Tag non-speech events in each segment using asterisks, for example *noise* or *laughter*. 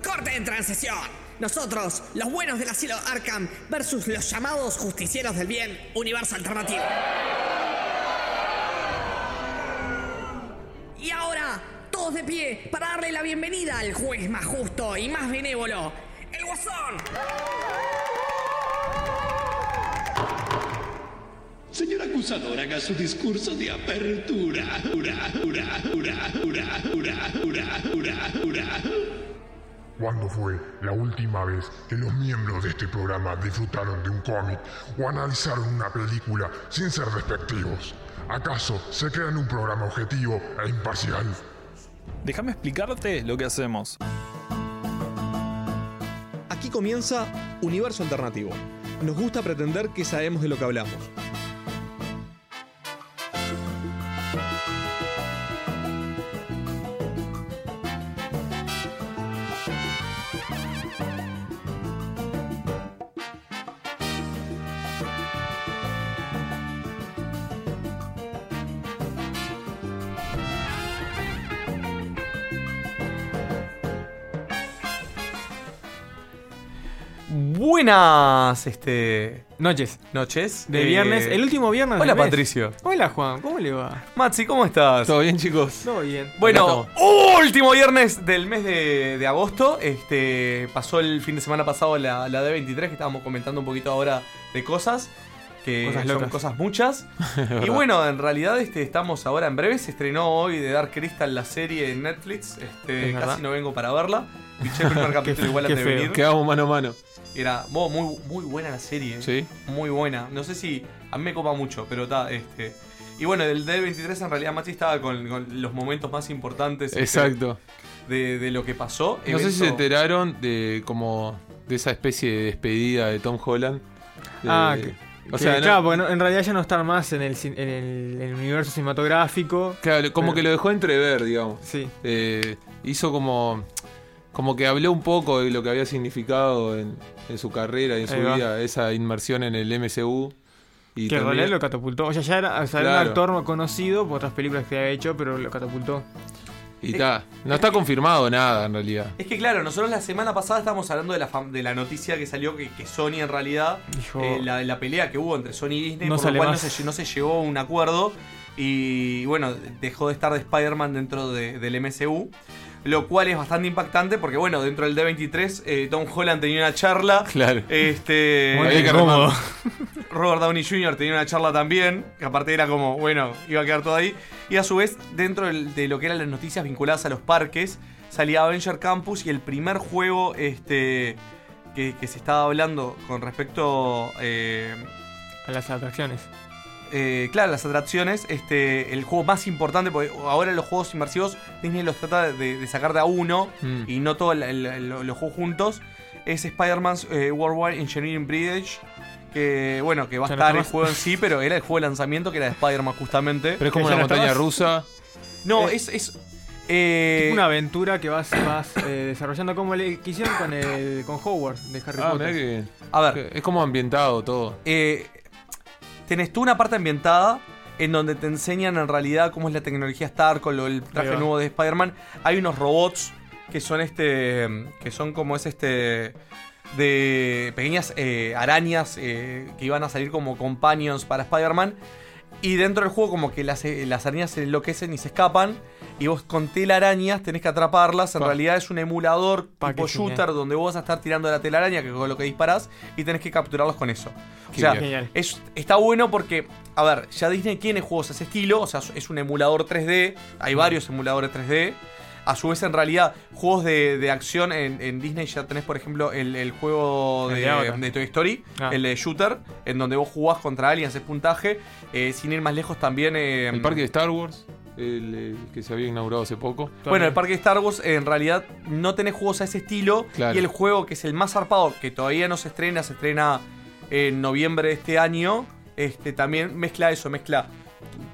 Corte en transición. Nosotros, los buenos del asilo Arkham versus los llamados justicieros del bien, universo alternativo. Y ahora, todos de pie para darle la bienvenida al juez más justo y más benévolo, el Guasón. Señor acusador, haga su discurso de apertura. Ura, ura, ura, ura, ura, ura, ura, ura. ¿Cuándo fue la última vez que los miembros de este programa disfrutaron de un cómic o analizaron una película sin ser despectivos? ¿Acaso se crean un programa objetivo e imparcial? Déjame explicarte lo que hacemos. Aquí comienza Universo Alternativo. Nos gusta pretender que sabemos de lo que hablamos. Buenas, este. Noches. Noches. De Eh, viernes, el último viernes. Hola, del mes. Patricio. Hola, Juan, ¿cómo le va? Maxi, ¿cómo estás? ¿Todo bien, chicos? Todo bien. Bueno, último viernes del mes de, de agosto. Este pasó el fin de semana pasado la, la D23, que estábamos comentando un poquito ahora de cosas. Que Cosas son locas. cosas muchas. *laughs* y bueno, en realidad este, estamos ahora en breve. Se estrenó hoy de Dark Crystal la serie en Netflix. Este, Es verdad. casi no vengo para verla. Piché el primer *laughs* capítulo igual qué antes de feo. venir. Quedamos mano a mano. Era muy, muy buena la serie. Sí. Muy buena. No sé si a mí me copa mucho, pero está, este. Y bueno, el D23 en realidad Machi estaba con, con los momentos más importantes este, Exacto. de, de lo que pasó. No sé si se enteraron de como de esa especie de despedida de Tom Holland. De- Ah, que- o Que, sea, no- claro, porque no- en realidad ya no están más en el, en el, en el universo cinematográfico. claro, como pero- que lo dejó entrever, digamos. Sí. Eh, hizo como como que habló un poco de lo que había significado en, en su carrera y en su va. vida esa inmersión en el MCU. Y que en realidad lo catapultó. O sea, ya era, o sea, era un actor conocido por otras películas que había hecho, pero lo catapultó. y ta, no está confirmado nada en realidad. Es que claro, nosotros la semana pasada estábamos hablando de la, fam- de la noticia que salió que, que Sony en realidad, Dijo, eh, la, la pelea que hubo entre Sony y Disney, No por lo cual no se, no se llegó a un acuerdo y bueno, dejó de estar de Spider-Man dentro de- del MCU. Lo cual es bastante impactante porque, bueno, dentro del D23, eh, Tom Holland tenía una charla. Claro. Este. Muy que incómodo. Robert Downey Jr. tenía una charla también, que aparte era como, bueno, iba a quedar todo ahí. Y a su vez, dentro de lo que eran las noticias vinculadas a los parques, salía Avenger Campus y el primer juego este, que, que se estaba hablando con respecto, eh, A las atracciones. Eh, claro, las atracciones, este, el juego más importante, porque ahora los juegos inmersivos Disney los trata de, de sacar de a uno Mm. y no todos los juegos juntos, es Spider-Man's eh, Worldwide Engineering Bridge. Que bueno, que va a estar el juego en sí, *laughs* pero era el juego de lanzamiento que era de Spider-Man justamente. Pero es como ¿Que ya una no montaña estabas? rusa. no, eh, es. es eh, una aventura que vas, vas eh, desarrollando como le que hicieron con, el, con Howard de Harry Ah, Potter. que, a ver, es como ambientado todo. eh, tenés tú una parte ambientada en donde te enseñan en realidad cómo es la tecnología Star con el traje nuevo de Spider-Man. Hay unos robots que son este. que son como es este. de pequeñas eh, arañas eh, que iban a salir como companions para Spider-Man. Y dentro del juego como que las, eh, las arañas se enloquecen y se escapan. Y vos con telarañas tenés que atraparlas. En Pa. realidad es un emulador Pa, tipo genial. shooter donde vos vas a estar tirando la telaraña que es con lo que disparás y tenés que capturarlos con eso. O sea, es, está bueno porque, a ver, ya Disney tiene juegos de ese estilo, o sea, es un emulador 3D, hay varios emuladores 3D. A su vez, en realidad, juegos de, de acción en, en Disney ya tenés, por ejemplo, el, el juego El de, Toy Story, Ah. el de Shooter, en donde vos jugás contra aliens, haces puntaje. Eh, sin ir más lejos también... eh, El parque de Star Wars, el, el que se había inaugurado hace poco. bueno, el parque de Star Wars en realidad no tenés juegos a ese estilo. Claro. Y el juego que es el más zarpado, que todavía no se estrena, se estrena en noviembre de este año, este, también mezcla eso, mezcla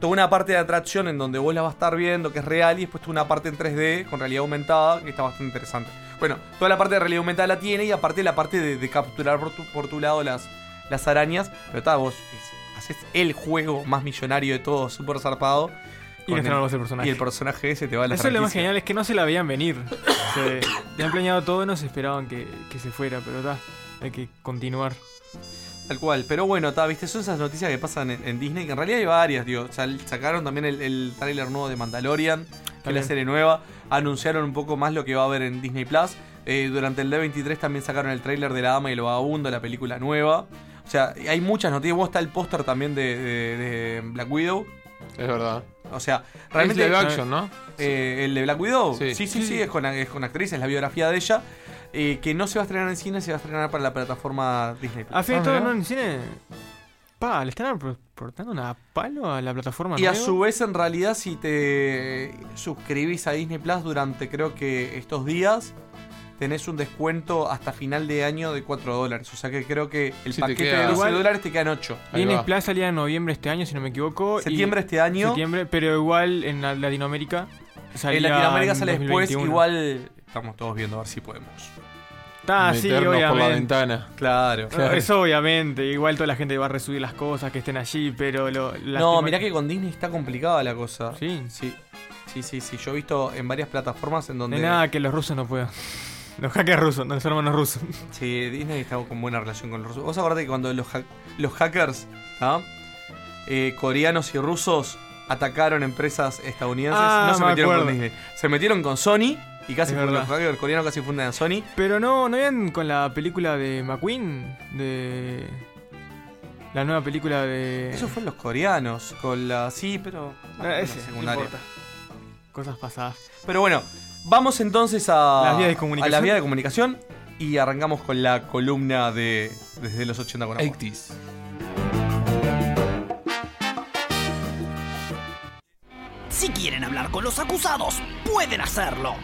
toda una parte de atracción en donde vos la vas a estar viendo, que es real, y después toda una parte en 3D con realidad aumentada, que está bastante interesante. Bueno, toda la parte de realidad aumentada la tiene y aparte la parte de, de capturar por tu, por tu lado las, las arañas. Pero está, vos es- haces el juego más millonario de todos, súper zarpado. Y el personaje. Y el personaje ese te va a la Eso es lo más genial, es que no se la veían venir. *laughs* Se le han planeado todo y no se esperaban que, que se fuera, pero está, hay que continuar. Tal cual, pero bueno, ta, viste, son esas noticias que pasan en, en Disney, que en realidad hay varias, digo. Sacaron también el, el tráiler nuevo de Mandalorian, que es la serie nueva. Anunciaron un poco más lo que va a haber en Disney Plus. Eh, durante el D23 también sacaron el tráiler de La Dama y el Vagabundo, la película nueva. O sea, hay muchas noticias. Vos está el póster también de, de- de Black Widow. Es verdad. O sea, Es realmente. live action, ¿no? Eh, el de Black Widow. Sí, Sí. sí, sí, es, con, es con actriz, es la biografía de ella. eh, que no se va a estrenar en cine, se va a estrenar para la plataforma Disney Plus. A fin Ah, de todo, no en cine. Pa, le están aportando una palo a la plataforma Y a su vez, en realidad, si te suscribís a Disney Plus durante creo que estos días, tenés un descuento hasta final de año de 4 dólares. O sea que creo que el Sí, paquete queda- de 12 Igual- dólares te quedan 8. Ahí Disney. Plus salía en noviembre este año, si no me equivoco. y- Septiembre este año. Septiembre, pero igual en la- Latinoamérica. salía En Latinoamérica en sale después. 2021. Igual estamos todos viendo a ver si podemos. Ah, sí, Meternos por la obviamente. ventana. Claro. Eso obviamente, igual toda la gente va a resubir las cosas que estén allí, pero lo, No, mirá que con Disney está complicada la cosa. Sí. Sí. Sí, sí, sí. Yo he visto en varias plataformas en donde. nada que los rusos no puedan. Los hackers rusos, no, los hermanos rusos. *laughs* Sí, Disney está con buena relación con los rusos. Vos acordate que cuando los, los hackers ¿ah? Eh, coreanos y rusos atacaron empresas estadounidenses, Ah, no se me metieron con. Disney. Se metieron con Sony y casi verdad. los hackers coreanos casi fundan a Sony. Pero no, ¿no habían con la película de McQueen? De. La nueva película de. Eso fue los coreanos, con la. Sí, pero. Ah, la ese, no importa. Cosas pasadas. Pero bueno, vamos entonces a. Las vías de A comunicación. las vías de comunicación y arrancamos con la columna de. Desde los 80 con amor. 80s. Si quieren hablar con los acusados, pueden hacerlo.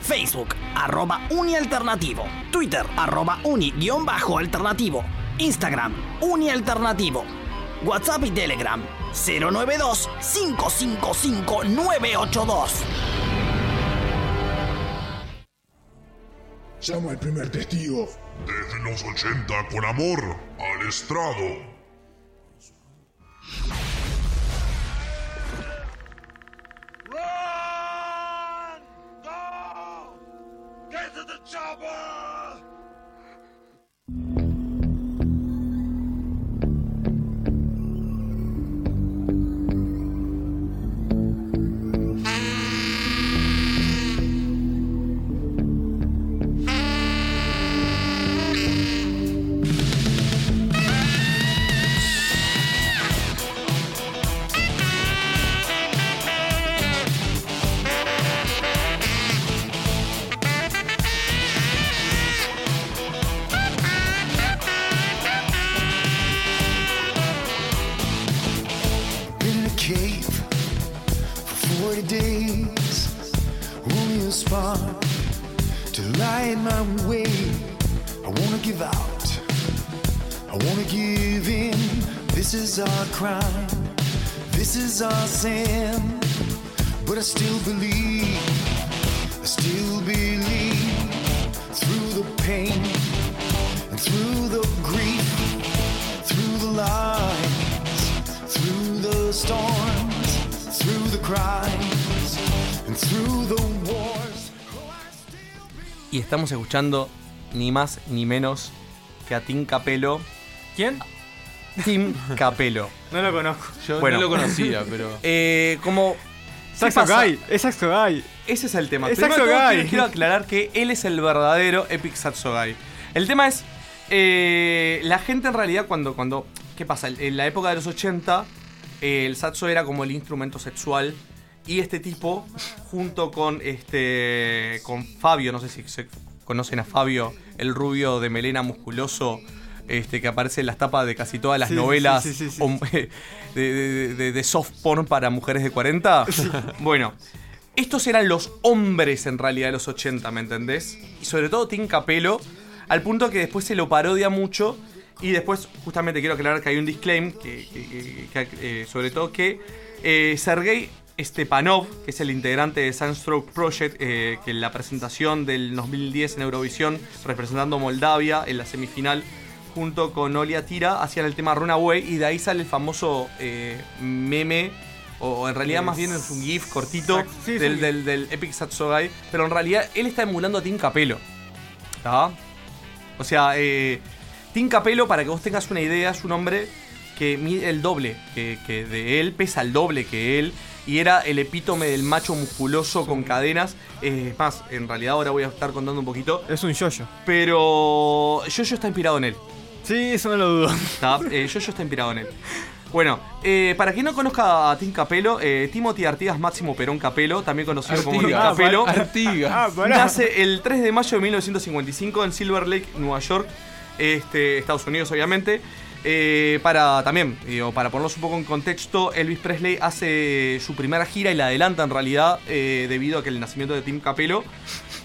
Facebook, arroba unialternativo. Twitter, arroba uni-alternativo. Instagram, unialternativo. WhatsApp y Telegram, 092-555-982. Llama al primer testigo. Desde los 80 con amor al estrado. Been cave for 40 days. Only a spark to light my way. I wanna give out. I wanna give in. This is our crime. This is our sin. But I still believe. I still believe. Through the pain and through Y estamos escuchando ni más ni menos que a Tim Capello. ¿Quién? Tim Capello. *laughs* No lo conozco. Yo Bueno. no lo conocía, pero. *laughs* Eh, como. ¿qué Saxo? Guy, es Saxo Guy. Ese es el tema. Es Saxo Guy. quiero, quiero aclarar que él es el verdadero Epic Saxo Guy. El tema es. eh, la gente en realidad cuando. cuando ¿Qué pasa? En la época de los 80, eh, el saxo era como el instrumento sexual. Y este tipo, junto con este. con Fabio, no sé si se conocen a Fabio, el rubio de melena musculoso. Este, que aparece en las tapas de casi todas las Sí, novelas sí, sí, sí, sí. hom- *laughs* de, de- de- de soft porn para mujeres de 40. Bueno, estos eran los hombres en realidad de los 80, ¿me entendés? Y sobre todo Tim Capello, al punto que después se lo parodia mucho. Y después, justamente quiero aclarar que hay un disclaim, que, que- que- que, eh, sobre todo que eh, Sergei Stepanov, que es el integrante de Sunstroke Project, eh, que en la presentación del 2010 en Eurovisión, representando Moldavia en la semifinal, junto con Olia Tira, hacían el tema Runaway y de ahí sale el famoso eh, meme o, en realidad más bien es un GIF cortito sí, del, sí. del- del Epic Guy, pero en realidad él está emulando a Tim Capello. ¿Está? O sea, eh, Tim Capello, para que vos tengas una idea, es un hombre que mide el doble que, que de él, pesa el doble que él, y era el epítome del macho musculoso con cadenas. Es más, en realidad ahora voy a estar contando un poquito. Es un yoyo. Pero Jojo está inspirado en él. Sí, eso no lo dudo. ¿Está? Eh, Jojo está inspirado en él. Bueno, eh, para quien no conozca a Tim Capello, eh, Timothy Artigas Máximo Perón Capello, también conocido como Tim Artigas. Capello, Artigas. Ah, pará. nace el 3 de mayo de 1955 en Silver Lake, Nueva York, este, Estados Unidos obviamente. Eh, para también, digo, para ponerlos un poco en contexto, Elvis Presley hace su primera gira y la adelanta en realidad eh, debido a que el nacimiento de Tim Capello.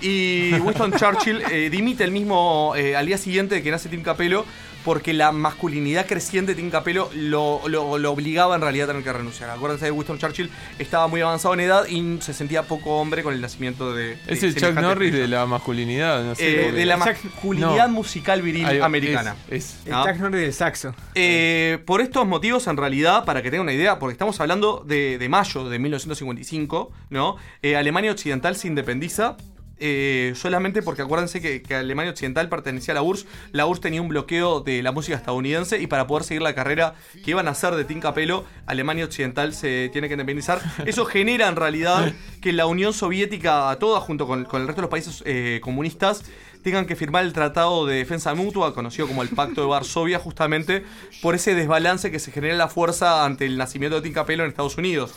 Y Winston Churchill eh, dimite el mismo eh, al día siguiente de que nace Tim Capello porque la masculinidad creciente de Tim Capello lo, lo- lo obligaba en realidad a tener que renunciar. Acuérdense de Winston Churchill, estaba muy avanzado en edad y se sentía poco hombre con el nacimiento de... Es de el Chuck Norris de la masculinidad, no sé. Eh, de la masculinidad no. musical viril americana. es- es- El ¿no? Chuck Norris del saxo. Eh, por estos motivos, en realidad, para que tengan una idea, porque estamos hablando de, de mayo de 1955, ¿no? Eh, Alemania Occidental se independiza. Eh, solamente porque acuérdense que, Alemania Occidental pertenecía a la URSS. La URSS tenía un bloqueo de la música estadounidense y para poder seguir la carrera que iban a hacer de Tim Capello, Alemania Occidental se tiene que independizar. Eso genera en realidad que la Unión Soviética, toda junto con, el resto de los países eh, comunistas, tengan que firmar el Tratado de Defensa Mutua, conocido como el Pacto de Varsovia, justamente por ese desbalance que se genera en la fuerza ante el nacimiento de Tim Capello en Estados Unidos.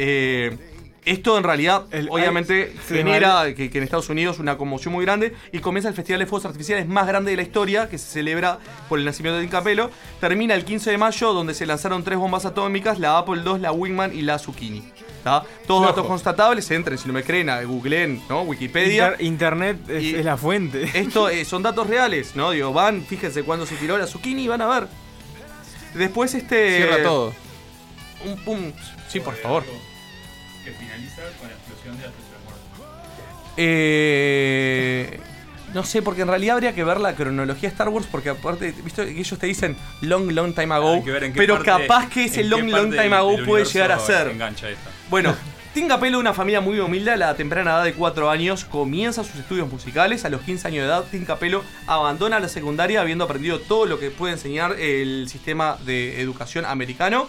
Eh, esto en realidad, El- obviamente, genera que, que en Estados Unidos una conmoción muy grande y comienza el Festival de Fuegos Artificiales más grande de la historia, que se celebra por el nacimiento de Tim Capello. Termina el 15 de mayo, donde se lanzaron tres bombas atómicas, la Apple II, la Wingman y la Zucchini. ¿tá? Todos datos constatables, entren, si no me creen, a googleen, ¿no? Wikipedia. Inter- Internet es, Y- es la fuente. Esto eh, *laughs* son datos reales, ¿no? Digo, van, fíjense cuándo se tiró la zucchini y van a ver. Después este. Cierra todo. Un pum. Sí, por favor. Eh, no sé, porque en realidad habría que ver la cronología de Star Wars, porque aparte, ¿viste? que ellos te dicen long, long time ago, pero parte- capaz que ese long, long time del- ago del puede llegar a ser. Bueno, Tim Capello, de una familia muy humilde, a la temprana edad de 4 años, comienza sus estudios musicales. A los 15 años de edad, Tim Capello abandona la secundaria habiendo aprendido todo lo que puede enseñar el sistema de educación americano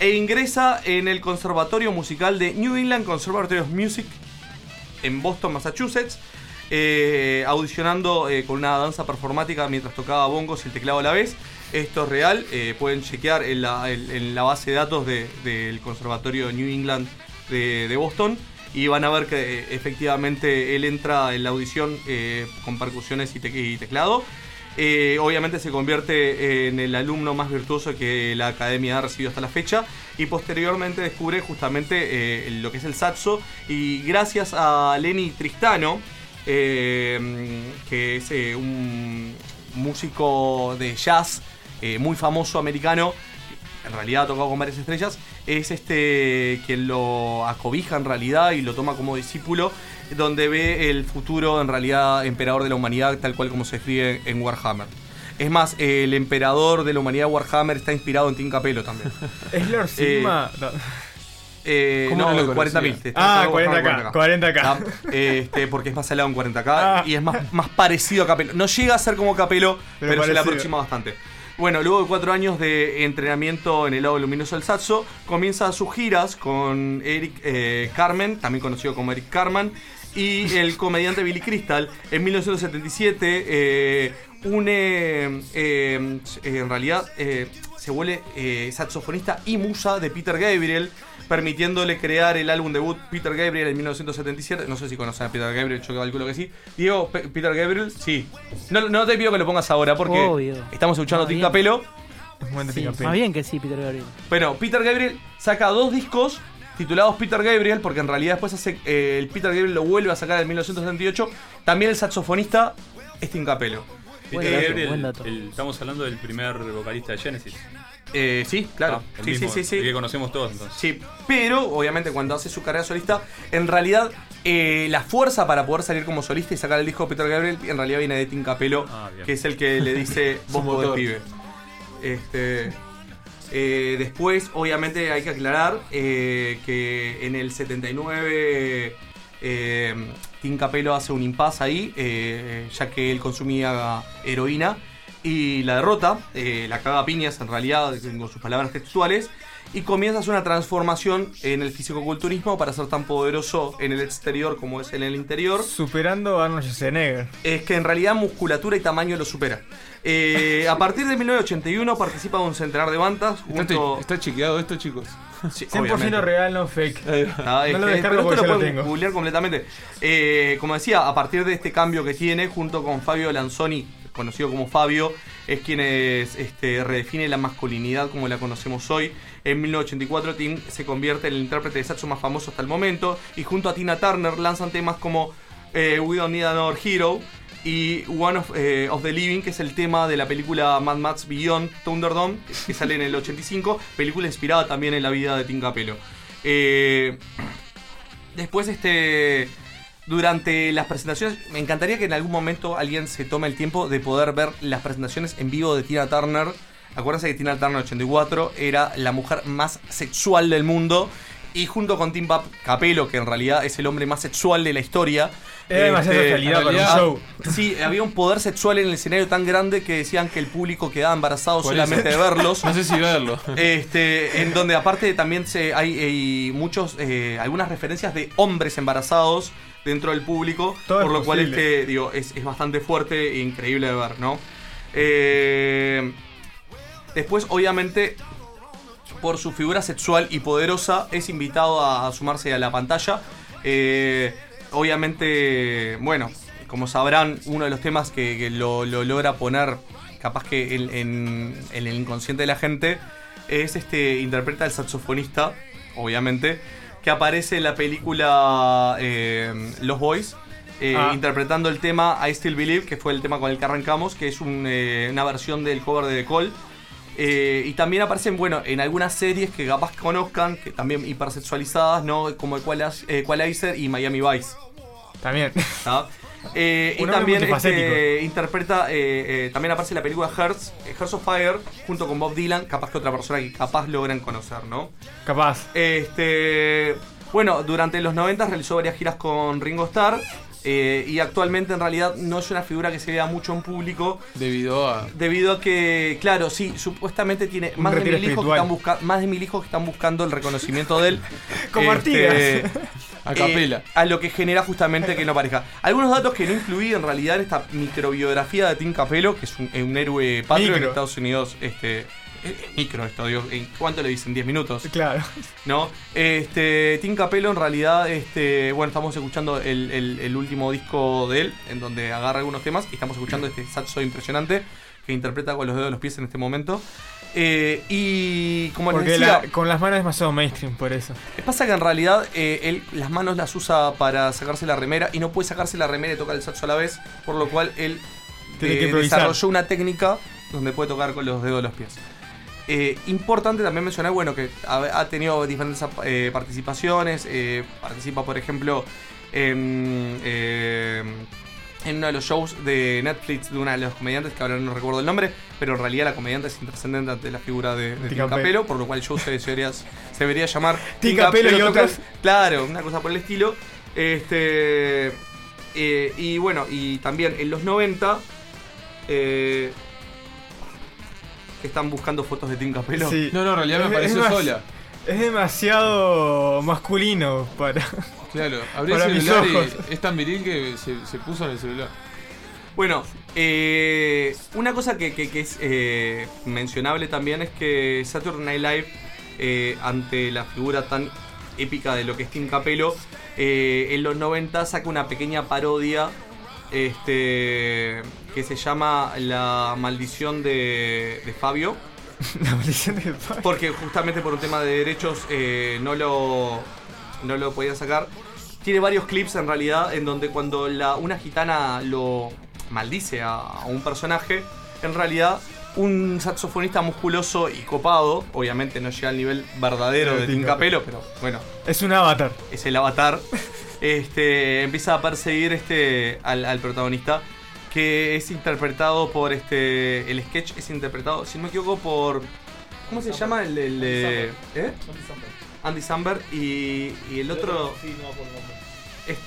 e ingresa en el Conservatorio Musical de New England Conservatory of Music en Boston, Massachusetts, eh, audicionando eh, con una danza performática mientras tocaba bongos y el teclado a la vez. Esto es real, eh, pueden chequear en la, en- la base de datos de- del Conservatorio New England de, Boston y van a ver que efectivamente él entra en la audición con percusiones y teclado. Eh, obviamente se convierte en el alumno más virtuoso que la academia ha recibido hasta la fecha. Y posteriormente descubre justamente eh, lo que es el saxo. Y gracias a Lenny Tristano, eh, que es eh, un músico de jazz eh, muy famoso americano, en realidad ha tocado con varias estrellas, es este quien lo acobija en realidad y lo toma como discípulo, donde ve el futuro en realidad emperador de la humanidad, tal cual como se escribe en Warhammer. Es más, el emperador de la humanidad Warhammer está inspirado en Tim Capello también. *laughs* ¿Es Lord Sigma? No. Eh, ¿Cómo no, no lo conocía? 40.000. te- Ah, te- 40K, 40K. Ah, este, porque es más salado en 40K *laughs* Ah. y es más, más parecido a Capello. No llega a ser como Capello, Pero pero, se le aproxima bastante. Bueno, luego de cuatro años de entrenamiento en el lado luminoso del Saxo, comienza sus giras con Eric eh, Carmen, también conocido como Eric Carman, y el comediante Billy Crystal. En 1977 eh, une, eh, en realidad, se vuelve saxofonista y musa de Peter Gabriel, permitiéndole crear el álbum debut Peter Gabriel en 1977. No sé si conocen a Peter Gabriel, yo calculo que sí. Diego, Pe- Peter Gabriel, sí. No, no te pido que lo pongas ahora porque Obvio. estamos escuchando. Es momento Sí, más bien que sí, Peter Gabriel. Bueno, Peter Gabriel saca dos discos titulados Peter Gabriel, porque en realidad después hace, eh, el Peter Gabriel lo vuelve a sacar en 1978. También el saxofonista es Tim Capello. Buen Peter dato, Gabriel, buen dato. el- estamos hablando del primer vocalista de Genesis. Eh, sí, claro. Ah, el sí, mismo, sí, sí, sí. el que conocemos todos entonces. Sí, pero obviamente cuando hace su carrera solista, en realidad eh, la fuerza para poder salir como solista y sacar el disco de Peter Gabriel en realidad viene de Tim Capello, Ah, que es el que le dice *laughs* vos podés pibe. Este, Eh, después, obviamente, hay que aclarar eh, que en el 79 eh, Tim Capello hace un impasse ahí, eh, ya que él consumía heroína y la derrota, eh, la caga piñas en realidad, con sus palabras textuales, y comienza a hacer una transformación en el fisicoculturismo para ser tan poderoso en el exterior como es en el interior. Superando a Arnold Schwarzenegger. Es que en realidad musculatura y tamaño lo supera. Eh, a partir de 1981 participa de un centenar de bandas. Está, está chequeado esto, chicos. Sí, 100% obviamente. real, no fake. Ah, no lo descargo porque lo tengo. googlear completamente. Eh, como decía, a partir de este cambio que tiene, junto con Fabio Lanzoni, conocido como Fabio, es quien es, este, redefine la masculinidad como la conocemos hoy. En 1984 Tim se convierte en el intérprete de saxo más famoso hasta el momento y junto a Tina Turner lanzan temas como eh, We Don't Need Another Hero y One of, eh, of the Living, que es el tema de la película Mad Max Beyond Thunderdome, que sale en el 85, película inspirada también en la vida de Tim Capello. Eh, después, este. Durante las presentaciones, me encantaría que en algún momento alguien se tome el tiempo de poder ver las presentaciones en vivo de Tina Turner. Acuérdense que Tina Turner 84 era la mujer más sexual del mundo. Y junto con Tim Pap Capello, que en realidad es el hombre más sexual de la historia. Era demasiada este, sexualidad en para un realidad, show. Sí, había un poder sexual en el escenario tan grande que decían que el público quedaba embarazado solamente de verlos. *laughs* No sé si verlo. Este, en donde aparte también se, hay, hay muchos, eh, algunas referencias de hombres embarazados dentro del público, Todo por es lo cual posible. este, digo, es, es bastante fuerte e increíble de ver, ¿no? Eh, después, obviamente, por su figura sexual y poderosa, es invitado a, sumarse a la pantalla. Eh, obviamente, bueno, como sabrán, uno de los temas que, que lo, lo logra poner capaz que en, en- en el inconsciente de la gente es este interpreta al saxofonista, obviamente, que aparece en la película eh, Los Boys. eh, Ah. interpretando el tema I Still Believe, que fue el tema con el que arrancamos, que es un, eh, una versión del cover de The Call. Eh, y también aparecen, bueno, en algunas series que capaz conozcan, que también hipersexualizadas, ¿no? Como Equaliz- Equalizer y Miami Vice. También. ¿tá? Eh, *laughs* y también este, interpreta, eh, eh, también aparece en la película Hearts, eh, Hearts of Fire, junto con Bob Dylan, capaz que otra persona que capaz logran conocer, ¿no? Capaz. Este, bueno, durante los 90 realizó varias giras con Ringo Starr. Eh, y actualmente en realidad no es una figura que se vea mucho en público. Debido a. Debido a que, claro, sí, supuestamente tiene más de, mil hijos que están busca- más de mil hijos que están buscando el reconocimiento de él. *laughs* Como Este, Artigas. A capela. eh, a lo que genera justamente que no parezca. Algunos datos que no incluí en realidad en esta microbiografía de Tim Capello, que es un, un héroe patrio en. Estados Unidos. Este, *laughs* micro esto, digo, ¿en ¿cuánto le dicen? ¿10 minutos? Claro. ¿no? Este, Tim Capello en realidad, este, bueno, estamos escuchando el, el- el último disco de él, en donde agarra algunos temas, y estamos escuchando este saxo impresionante que interpreta con los dedos de los pies en este momento. Eh, y como les Porque decía, la- con las manos es demasiado mainstream, por eso. pasa que en realidad eh, él las manos las usa para sacarse la remera y no puede sacarse la remera y tocar el saxo a la vez, por lo cual él eh, desarrolló una técnica donde puede tocar con los dedos de los pies. Eh, importante también mencionar, bueno, que ha, ha tenido diferentes eh, participaciones. eh, participa, por ejemplo, en, en uno de los shows de Netflix de una de los comediantes, que ahora no recuerdo el nombre, pero en realidad la comediante es intrascendente ante la figura de, de. Capello, por lo cual el show se, se debería, se debería llamar *laughs* Tim Capello y otros. Claro, una cosa por el estilo. Este. y bueno, y también en los 90. eh, que están buscando fotos de Tim Capello. Sí. No, no, en realidad me apareció es sola. Es demasiado masculino para. Claro, *laughs* abrí el celular y ojos. es tan viril que se, se puso en el celular. Bueno, eh, una cosa que, que- que es eh, mencionable también es que Saturday Night Live, eh, ante la figura tan épica de lo que es Tim Capello, eh, en los 90 saca una pequeña parodia este, que se llama La maldición de, de Fabio. *laughs* La maldición del padre. Porque justamente por un tema de derechos eh, no lo no lo podía sacar. Tiene varios clips en realidad en donde cuando la, una gitana lo maldice a, a un personaje, en realidad un saxofonista musculoso y copado, obviamente no llega al nivel verdadero De de Capello, pero bueno, Es un avatar. es el avatar, *laughs* este, empieza a perseguir este, al, al protagonista, que es interpretado por este. El sketch es interpretado, si no me equivoco, por ¿Cómo se llama el, el de. ¿Eh? Andy Samberg y, y el otro. Sí, no por nombre. es-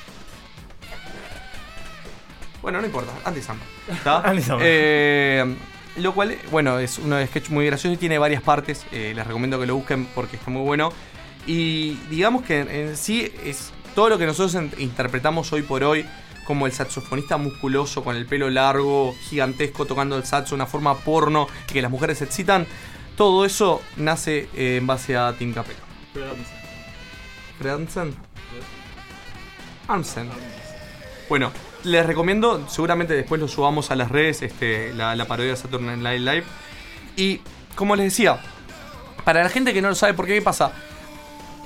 Bueno, no importa, Andy Samberg. ¿está? *laughs* Andy Samberg. Eh, lo cual, bueno, es de sketch muy gracioso y tiene varias partes. eh, les recomiendo que lo busquen porque está muy bueno. Y digamos que en, en sí es todo lo que nosotros interpretamos hoy por hoy como el saxofonista musculoso con el pelo largo, gigantesco, tocando el saxo una forma porno y que las mujeres se excitan. Todo eso nace eh, en base a Tim Capello. Fred Armisen. Armisen. Bueno, les recomiendo, seguramente después lo subamos a las redes, este, la, la parodia de Saturday Night Live. Y como les decía, para la gente que no lo sabe, ¿por qué qué pasa?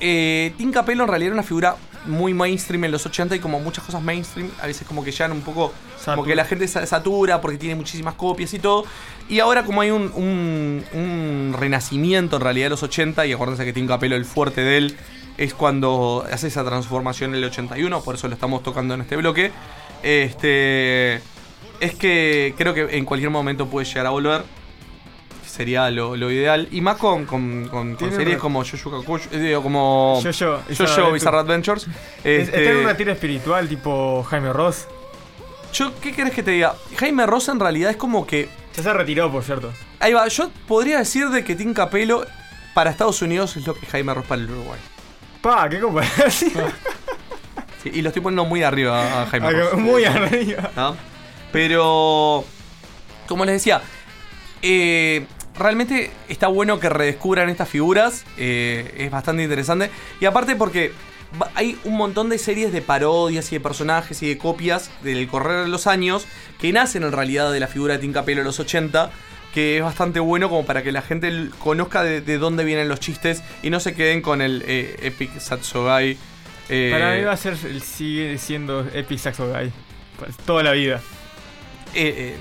Eh, Tim Capello en realidad era una figura muy mainstream en los 80 y como muchas cosas mainstream, a veces como que ya un poco... Como que la gente sa- satura porque tiene muchísimas copias y todo. Y ahora como hay un, un- un renacimiento en realidad de los 80, y acuérdense que Tim Capello, el fuerte de él, es cuando hace esa transformación en el 81, por eso lo estamos tocando en este bloque. Este es que creo que en cualquier momento puede llegar a volver. Sería lo, lo ideal. Y más con, con, con- con Tiene series una- como Jojo eh, como Jojo Jojo Bizarre Adventures. Es- Este, en un retiro espiritual tipo Jaime Ross. yo, ¿qué querés que te diga? Jaime Rosa en realidad es como que. Ya se retiró, por cierto. Ahí va, yo podría decir de que Tim Capello para Estados Unidos es lo que Jaime Ross para el Uruguay. Pa, qué comparación. *laughs* Sí, y lo estoy poniendo muy arriba a Jaime Ross. Muy arriba. ¿no? Pero, como les decía, eh, realmente está bueno que redescubran estas figuras. eh, es bastante interesante. Y aparte porque hay un montón de series de parodias y de personajes y de copias del correr de los años que nacen en realidad de la figura de Tim Capello en los 80. Que es bastante bueno como para que la gente conozca de, de dónde vienen los chistes y no se queden con el eh, Epic Satsugai. eh, Para mí va a ser, sigue siendo Epic Guy. Pues, Toda la vida. eh, eh,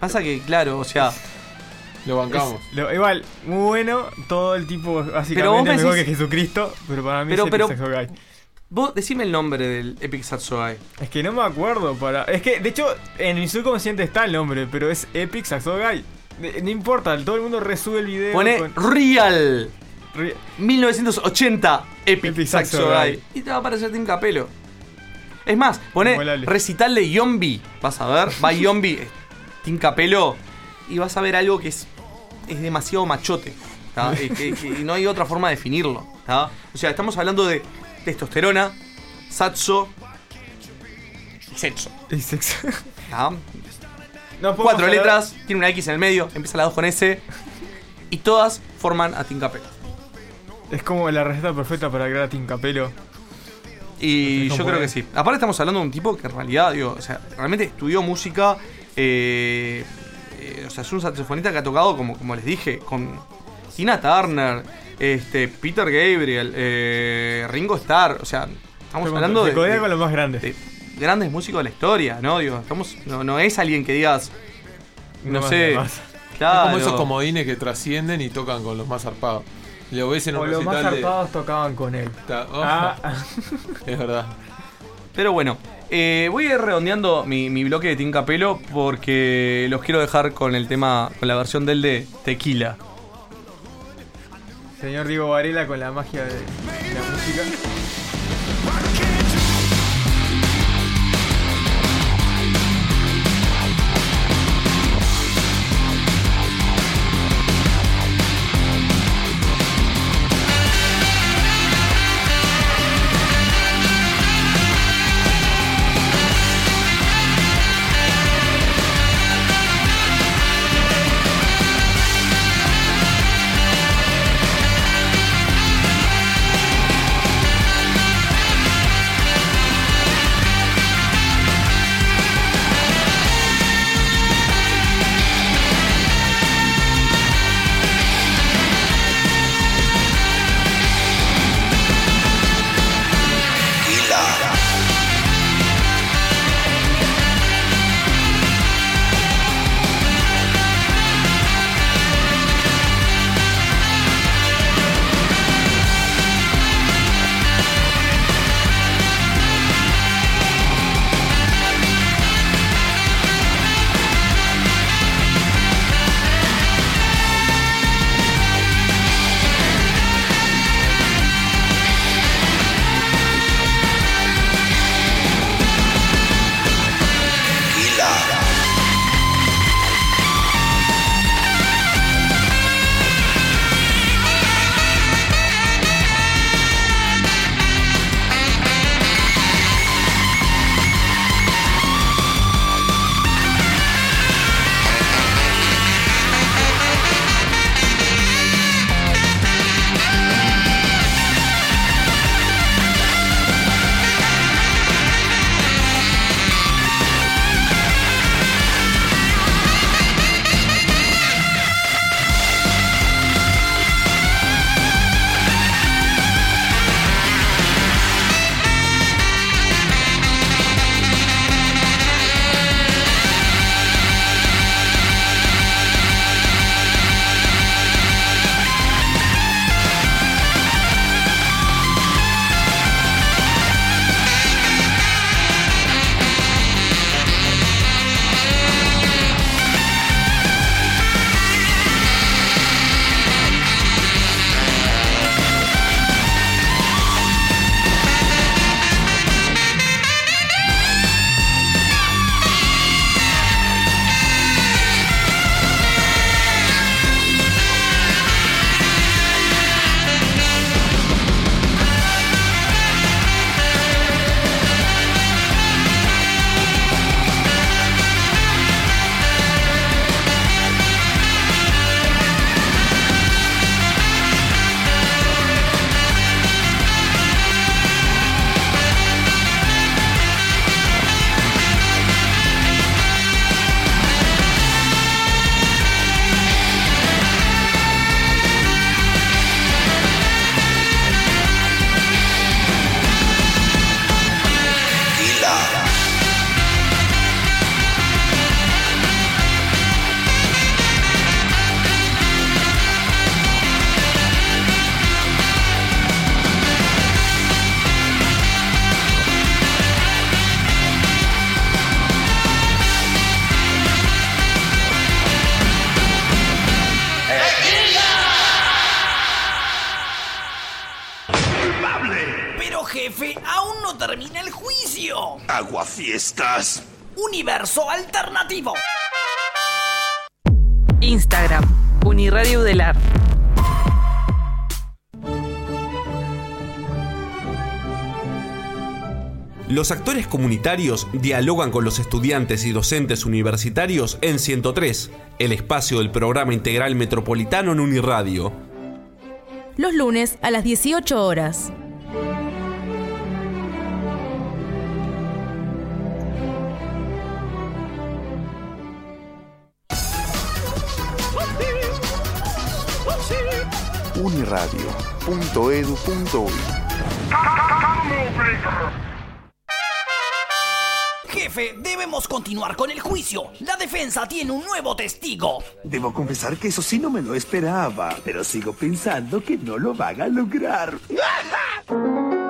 pasa que, claro, o sea. Lo bancamos. Es- lo- igual, muy bueno. Todo el tipo Pero vos básicamente me es mejor decís- que Jesucristo. Pero para mí Pero- es pero- Epic Saxo Guy. Vos decime el nombre del Epic Satsugai. Es que no me acuerdo para. Es que, de hecho, en mi subconsciente está el nombre, pero es Epic Saxo Guy. No importa, todo el mundo resube el video. Pone con- Real Re- 1980 Epic, Epic Saxo Saxo Guy. Guy. Y te va a aparecer Tim Capello. Es más, pone recital de Yombi. Vas a ver, va Yombi, *laughs* Tim Capello. Y vas a ver algo que es, es demasiado machote. *laughs* Eh, que- que- y no hay otra forma de definirlo. ¿tá? O sea, estamos hablando de testosterona, saxo y sexo. y sexo. Cuatro hablar- letras, tiene una X en el medio, empieza la 2 con S. Y todas forman a Tim Capello. Es como la receta perfecta para crear a Tim Capello. Y yo creo que sí. Aparte estamos hablando de un tipo que en realidad, digo, o sea, realmente estudió música. eh, o sea, es un saxofonista que ha tocado, como, como les dije, con Tina Turner, este, Peter Gabriel, eh, Ringo Starr. O sea, estamos hablando de, de- con los más grandes. de grandes músicos de la historia, ¿no? Digo, estamos, no, no es alguien que digas, no, sé, claro. Es como esos comodines que trascienden y tocan con los más zarpados. Lo ves en O un los más recital de- zarpados tocaban con él. Ta- oh, Ah, *laughs* Es verdad. Pero bueno, eh, voy a ir redondeando mi, mi bloque de Tim Capello porque los quiero dejar con el tema, con la versión del de Tequila. señor Diego Varela con la magia de la música. Aguafiestas. Universo alternativo. Instagram, Uniradio Udelar. Los actores comunitarios dialogan con los estudiantes y docentes universitarios en 103, el espacio del programa integral metropolitano en Uniradio. Los lunes a las 18 horas. uniradio.edu.uy Jefe, debemos continuar con el juicio. La defensa tiene un nuevo testigo. Debo confesar que eso sí no me lo esperaba, pero sigo pensando que no lo van a lograr. *laughs*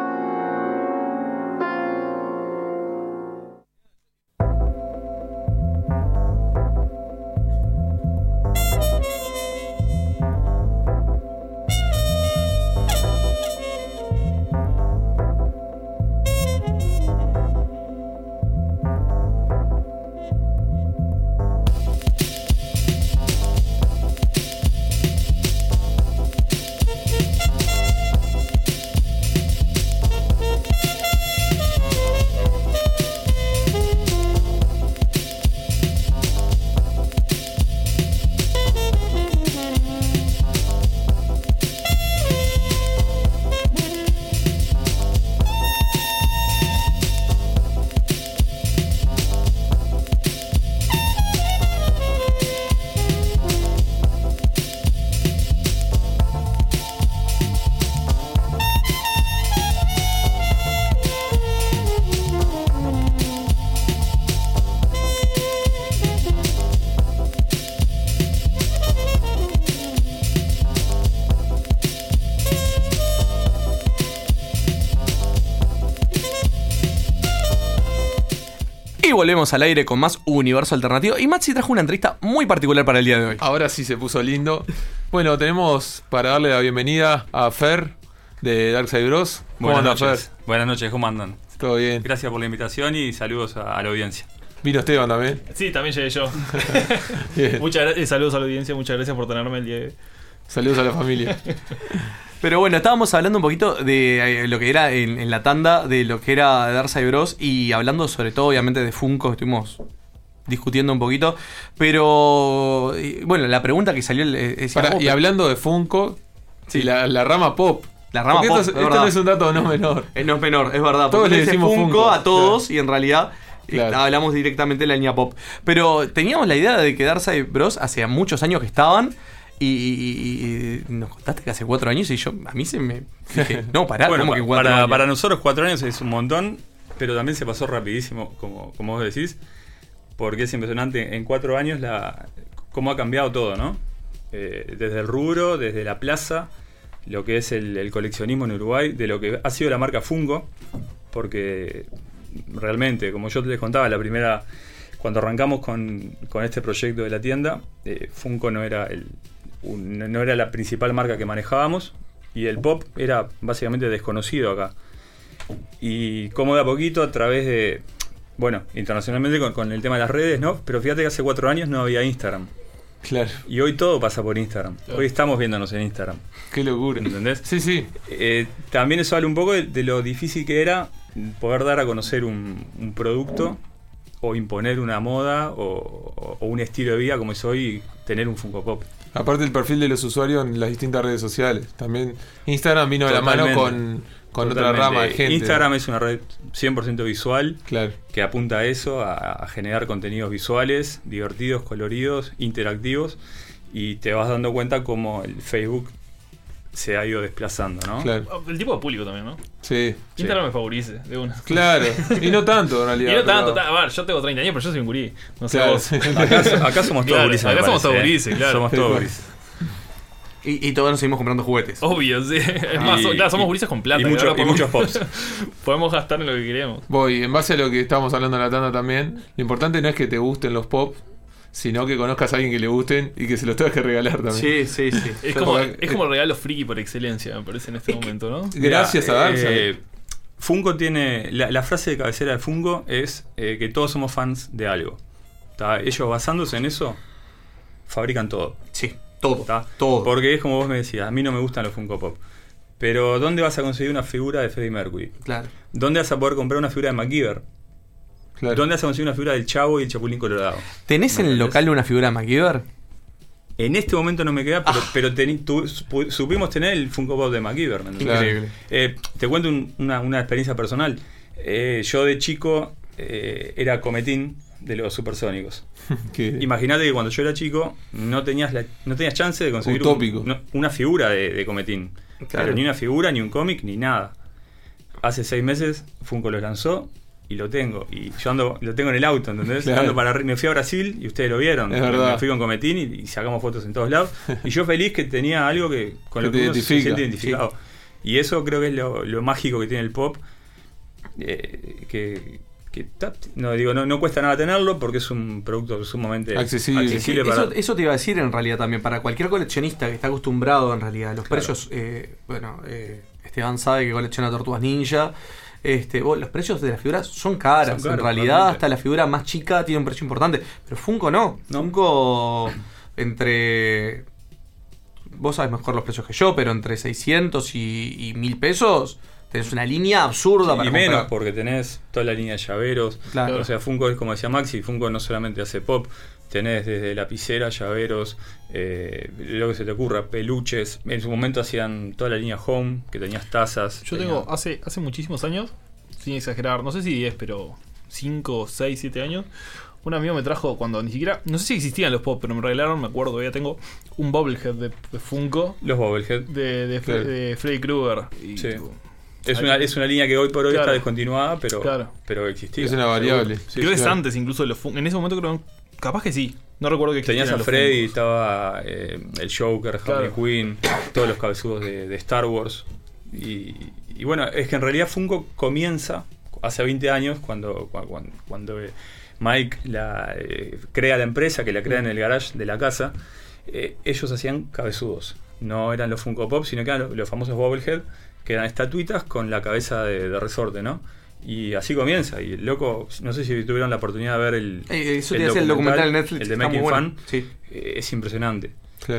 volvemos al aire con más Universo Alternativo. Y Maxi trajo una entrevista muy particular para el día de hoy. Ahora sí se puso lindo. Bueno, tenemos para darle la bienvenida a Fer de Darkside Bros. ¿Cómo Buenas anda, noches. Buenas noches, ¿cómo andan? Todo bien. Gracias por la invitación y saludos a, a la audiencia. Vino Esteban también. Sí, también llegué yo. *laughs* Muchas gracias, saludos a la audiencia, muchas gracias por tenerme el día de hoy. Saludos a la familia. Pero bueno, estábamos hablando un poquito de eh, lo que era en, en la tanda, de lo que era Darkside Bros. Y hablando sobre todo, obviamente, de Funko, estuvimos discutiendo un poquito. Pero eh, bueno, la pregunta que salió eh, "Oh, y hablando de Funko, sí, la, la rama pop. La rama Porque pop, Esto, es es, esto no es un dato no menor. Eh, no es menor, es verdad. Todos porque le decimos Funko, Funko, a todos claro. y en realidad Claro. hablamos directamente de la línea pop. Pero teníamos la idea de que Darkside Bros. hace muchos años que estaban. Y, y- y nos contaste que hace cuatro años y yo, a mí se me dije, no, *laughs* pará, bueno, ¿cómo que cuatro para, años? para nosotros cuatro años es un montón, pero también se pasó rapidísimo, como, como vos decís, porque es impresionante en cuatro años la cómo ha cambiado todo, ¿no? Eh, desde el rubro, desde la plaza, lo que es el, el coleccionismo en Uruguay, de lo que ha sido la marca Funko, porque realmente, como yo les contaba, la primera, cuando arrancamos con, con este proyecto de la tienda, eh, Funko no era, el, un- no era la principal marca que manejábamos y el pop era básicamente desconocido acá. Y como de a poquito, a través de, bueno, internacionalmente con, con el tema de las redes, ¿no? Pero fíjate que hace cuatro años no había Instagram. Claro. Y hoy todo pasa por Instagram. Hoy estamos viéndonos en Instagram. Qué locura. ¿Entendés? Sí, sí. Eh, también eso habla un poco de, de lo difícil que era poder dar a conocer un, un producto o imponer una moda o, o un estilo de vida como es hoy tener un Funko Pop. Aparte el perfil de los usuarios en las distintas redes sociales. También Instagram vino de la mano Totalmente. con, con otra Totalmente. rama de gente. Instagram es una red 100% visual Claro. que apunta a eso, a, a generar contenidos visuales, divertidos, coloridos, interactivos y te vas dando cuenta cómo el Facebook se ha ido desplazando, ¿no? El tipo de público también, ¿no? Sí. Instagram me favorece, de una. Claro. Y no tanto, en realidad. *laughs* Y no tanto, pero- a ver, yo tengo 30 años, pero yo soy un gurí. No sé Claro. vos. *laughs* Acá- acá somos todos Claro, gurises, Acá somos todos ¿eh? gurises, claro. Somos todos gurises. Y, y todos nos seguimos comprando juguetes. Obvio, sí. Es más, Y- so- claro, somos gurises con plata. y mucho- y muchos pops. *laughs* podemos gastar en lo que queremos. Voy, en base a lo que estábamos hablando en la tanda también, lo importante no es que te gusten los pop, sino que conozcas a alguien que le gusten y que se los tengas que regalar también. Sí, sí, sí. Es como, es como el regalo friki por excelencia, me parece, en este momento, ¿no? Gracias a Darkseid. Eh, Funko tiene. La, la frase de cabecera de Funko es eh, que todos somos fans de algo. ¿tá? Ellos basándose en eso, fabrican todo. Sí, todo. ¿tá? todo. Porque es como vos me decías, a mí no me gustan los Funko Pop. Pero ¿dónde vas a conseguir una figura de Freddie Mercury? Claro. ¿Dónde vas a poder comprar una figura de MacGyver? ¿Dónde vas a conseguir una figura del Chavo y el Chapulín Colorado? ¿Tenés en el local una figura de MacGyver? En este momento no me queda, pero, pero teni- tu- su- supimos tener el Funko Pop de MacGyver. ¿me entendés? Increíble. Eh, te cuento un- una, una experiencia personal. Eh, yo de chico eh, era cometín de los supersónicos. *laughs* Imagínate que cuando yo era chico no tenías la- no tenías chance de conseguir un- no- una figura de, de cometín. Claro. Pero ni una figura, ni un cómic, ni nada. Hace seis meses Funko lo lanzó y lo tengo. Y yo ando, lo tengo en el auto, ¿entendés? Claro. Ando para, me fui a Brasil y ustedes lo vieron. Es Me- verdad. Me fui con Cometín y, y sacamos fotos en todos lados. *laughs* y yo feliz que tenía algo que con Que lo que uno se siente identificado. Y eso creo que es lo, lo mágico que tiene el pop. eh, que, no digo no, no cuesta nada tenerlo porque es un producto sumamente accesible, para eso, eso te iba a decir en realidad también, para cualquier coleccionista que está acostumbrado en realidad a los Claro. precios, eh, bueno, eh, Esteban sabe que colecciona tortugas ninja, este, vos, los precios de las figuras son caras, Son caros, en realidad realmente. hasta la figura más chica tiene un precio importante, pero Funko no, Funko entre, vos sabes mejor los precios que yo, pero entre 600 y, y 1000 pesos tenés una línea absurda para y menos porque tenés toda la línea de llaveros. Claro. O sea, Funko es como decía Maxi, Funko no solamente hace pop, tenés desde lapicera, llaveros, eh, lo que se te ocurra, peluches. En su momento hacían toda la línea Home, que tenías tazas. Yo tengo hace, hace muchísimos años, sin exagerar, no sé si 10, pero 5, 6, 7 años. Un amigo me trajo cuando ni siquiera. No sé si existían los pop, pero me regalaron, me acuerdo, ya tengo un Bobblehead de, de Funko. Los Bobblehead. De, de, Fre- Claro. de Freddy Krueger. Sí. Es una, es una línea que hoy por hoy Claro. está descontinuada, pero, Claro. pero existía. Es una variable. Sí, creo que sí, es claro. antes incluso de los Funko. En ese momento creo. Capaz que sí. No recuerdo que Tenías a Freddy, estaba eh, el Joker, Harley Claro. Quinn, todos los cabezudos de, de Star Wars. Y, y bueno, es que en realidad Funko comienza hace 20 años cuando, cua- cuando, cuando, eh, Mike la, eh, crea la empresa, que la crea en el garage de la casa. eh, ellos hacían cabezudos. No eran los Funko Pop, sino que eran los, los famosos Bobblehead, que eran estatuitas con la cabeza de, de resorte, ¿no? Y así comienza. Y el loco, no sé si tuvieron la oportunidad de ver el, Eh, eso te decía, el documental de Netflix el de Making bueno. Fun, eh, es impresionante.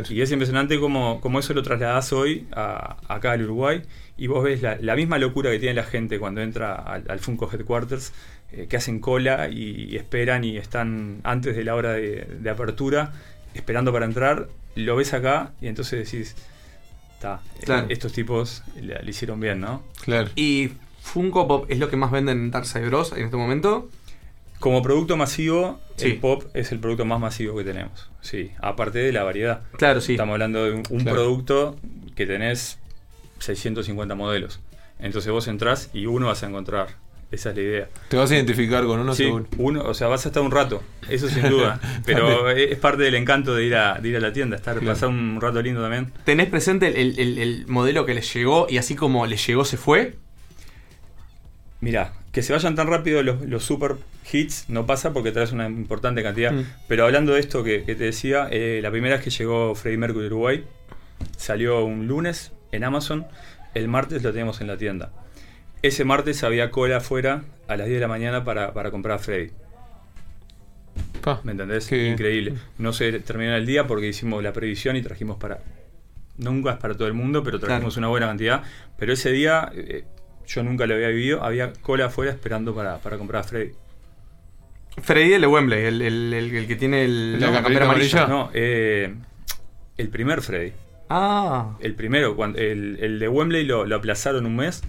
Y es impresionante como, como eso lo trasladás hoy a, acá al Uruguay y vos ves la, la misma locura que tiene la gente cuando entra al, al Funko Headquarters, eh, que hacen cola y, y esperan y están antes de la hora de, de apertura, esperando para entrar, lo ves acá y entonces decís, "Ta, eh, Claro. estos tipos le, le hicieron bien, ¿no? Claro. ¿Y Funko Pop es lo que más venden en Darkseid Bros en este momento? Como producto masivo, Sí. el pop es el producto más masivo que tenemos. Sí, aparte de la variedad. Claro, sí. Estamos hablando de un, un Claro. producto que tenés 650 modelos. Entonces vos entrás y uno vas a encontrar. Esa es la idea. Te vas a identificar con uno Sí, seguro. uno, o sea, vas a estar un rato, eso sin duda. *laughs* *laughs* Pero es parte del encanto de ir a, de ir a la tienda, estar, Claro. pasar un rato lindo también. ¿Tenés presente el, el- el modelo que les llegó y así como les llegó se fue? Mira, que se vayan tan rápido los, los super hits no pasa porque traes una importante cantidad. Mm. Pero hablando de esto que, que te decía, eh, la primera vez que llegó Freddie Mercury Uruguay salió un lunes en Amazon, el martes lo teníamos en la tienda. Ese martes había cola afuera a las 10 de la mañana para, para comprar a Freddy. ¿Me entendés? Increíble. No se terminó el día porque hicimos la previsión y trajimos para. Nunca es para todo el mundo, pero trajimos Claro. una buena cantidad. Pero ese día eh, yo nunca lo había vivido. Había cola afuera esperando para, para comprar a Freddy. Freddy el de Wembley, el, el- el- el que tiene el, ¿La campera amarilla. No, eh, el primer Freddy. Ah, El primero, cuando, el, el de Wembley lo, lo aplazaron un mes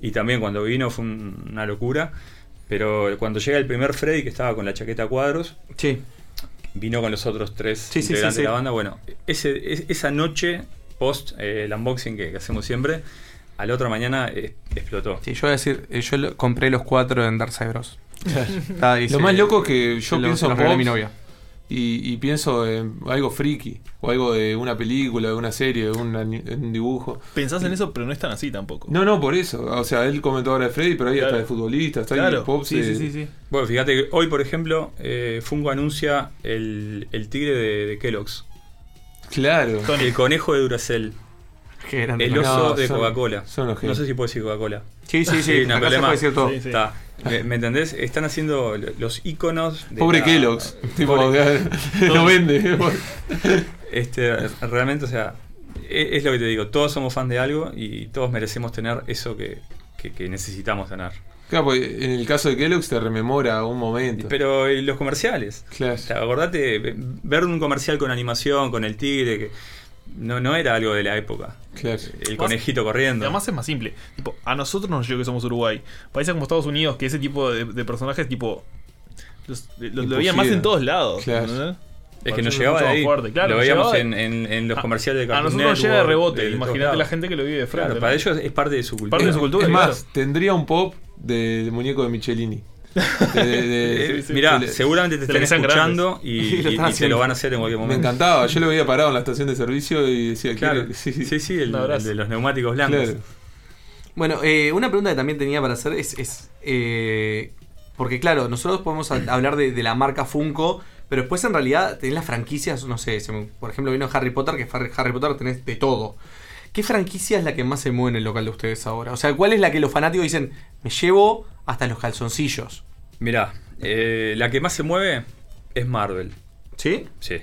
y también cuando vino fue un- una locura. Pero cuando llega el primer Freddy que estaba con la chaqueta a cuadros, sí. vino con los otros tres Sí, sí, integrantes sí, sí. de la banda. Bueno, ese, es- esa noche post eh, el unboxing que, que hacemos siempre, a la otra mañana eh, explotó. Sí, yo voy a decir, eh, yo lo- compré los cuatro en Darkseid Bros. *laughs* Está, dice- Lo más loco es que yo se lo- pienso los regalé a mi pops novia. Y, y pienso en algo friki, o algo de una película, de una serie, de un dibujo. Pensás en eso, pero no es tan así tampoco. No, no, por eso. O sea, él comentó ahora de Freddy, pero ahí Claro. está de futbolista, está ahí Claro, de pop. sí, sí, sí, sí. Bueno, fíjate que hoy, por ejemplo, eh, Funko anuncia el, el tigre de, de Kellogg's. Claro. El conejo de Duracell. El oso No, de Coca-Cola. No sé si puedo decir Coca-Cola. Sí, sí, sí, acá se problema. puede decir todo. Sí, sí. Está. ¿Me, me entendés? Están haciendo los iconos. de Pobre la- Kellogg's. Tipo, Pobre- no vende. *laughs* este, realmente, o sea, e- es, lo que te digo. Todos somos fans de algo y todos merecemos tener eso que, que- que necesitamos tener. Claro, porque en el caso de Kellogg's te rememora un momento. Pero ¿y los comerciales. Claro. O sea, acordate, ve- ver un comercial con animación, con el tigre, que no, no era algo de la época. Claro. El conejito corriendo. Además es más simple. Tipo, a nosotros nos llegó que somos Uruguay. Países como Estados Unidos, que ese tipo de, de personajes, tipo. Los, los- lo veían más en todos lados. Claro. Es que nos llegaba de ahí. fuerte. Claro, lo veíamos en, de- en- en los a- comerciales de a Cartoon nosotros nos llega de rebote. Imagínate la gente que lo vive de frente. Claro, ¿no? para ellos es parte de su cultura. Parte de su cultura, Es claro. más, tendría un pop de, de muñeco de Michelini. *laughs* De- de- de- mirá, seguramente te *laughs* están escuchando y, y- y te lo van a hacer en cualquier Me momento. encantaba, yo lo veía parado en la *laughs* estación de servicio y decía, Claro, quiero- sí, sí, el, de los neumáticos blancos. Claro. Bueno, eh, una pregunta que también tenía para hacer es. es, eh, porque, claro, nosotros podemos a- hablar de, de la marca Funko, pero después en realidad tenés las franquicias, no sé, se me- por ejemplo, vino Harry Potter, que Harry Potter tenés de todo. ¿Qué franquicia es la que más se mueve en el local de ustedes ahora? O sea, ¿cuál es la que los fanáticos dicen, me llevo hasta los calzoncillos? Mirá, eh, la que más se mueve es Marvel. ¿Sí? Sí.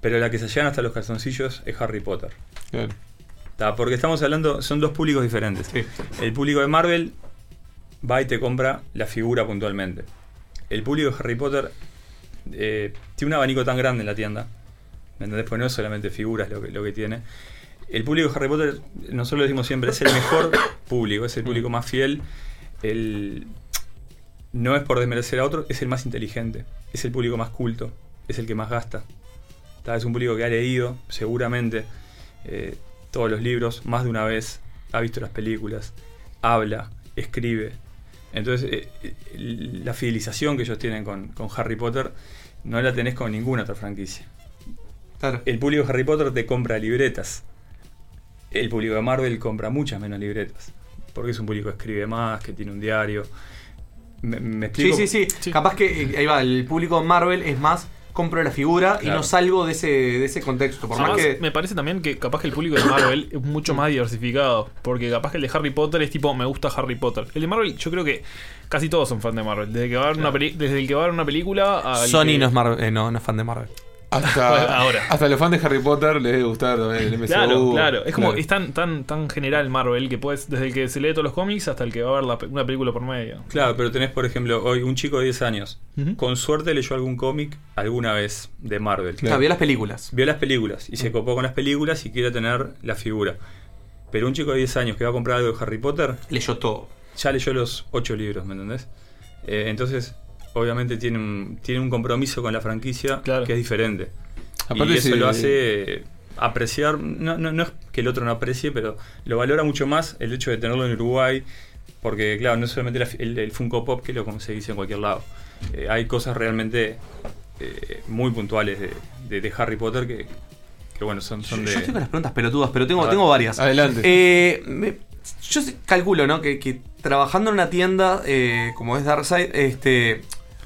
Pero la que se llegan hasta los calzoncillos es Harry Potter. Claro. Ta, porque estamos hablando, son dos públicos diferentes. El público de Marvel va y te compra la figura puntualmente. El público de Harry Potter eh, tiene un abanico tan grande en la tienda. ¿Me entendés? Pues no es solamente figuras lo que, lo que tiene. El público de Harry Potter, nosotros lo decimos siempre, es el mejor *coughs* público, es el público más fiel. El, no es por desmerecer a otro, es el más inteligente, es el público más culto, es el que más gasta. Ta, Es un público que ha leído, seguramente, eh, todos los libros más de una vez, ha visto las películas, habla, escribe. Entonces, eh, eh, la fidelización que ellos tienen con, con Harry Potter no la tenés con ninguna otra franquicia. El público de Harry Potter te compra libretas. El público de Marvel compra muchas menos libretas. Porque es un público que escribe más, que tiene un diario. ¿Me, me Sí, explico? sí, sí, Capaz que eh, ahí va, el público de Marvel es más, compro la figura y no salgo de ese, de ese contexto. Por más que. me parece también que capaz que el público de Marvel es mucho más diversificado. Porque capaz que el de Harry Potter es tipo, me gusta Harry Potter. El de Marvel, yo creo que casi todos son fan de Marvel. Desde, que va a ver una peli- desde el que va a ver una película a. Sony no, es Marvel, eh, no, no es fan de Marvel. Hasta, *laughs* Ahora. hasta los fans de Harry Potter les debe gustar también el MCU. Claro, claro. Es como, Claro. es tan, tan, tan general Marvel que puedes, desde el que se lee todos los cómics hasta el que va a ver la una película por medio. Claro, pero tenés, por ejemplo, hoy un chico de 10 años. Con suerte leyó algún cómic alguna vez de Marvel. Claro, vio las películas. Vio las películas y se copó con las películas y quiere tener la figura. Pero un chico de 10 años que va a comprar algo de Harry Potter. Leyó todo. Ya leyó los 8 libros, ¿me entendés? Eh, entonces, obviamente tiene un, tiene un compromiso con la franquicia que es diferente. Aparte y eso si- lo hace apreciar, no, no, no es que el otro no aprecie, pero lo valora mucho más el hecho de tenerlo en Uruguay, porque claro, no es solamente la el, el Funko Pop que lo conseguís en cualquier lado. Eh, hay cosas realmente eh, muy puntuales de, de- de Harry Potter que, que, bueno, son, son de... Yo estoy con las preguntas pelotudas, pero tengo, tengo varias. Adelante. Eh, me- yo calculo, ¿no? Que, que trabajando en una tienda eh, como es Darkseid, este,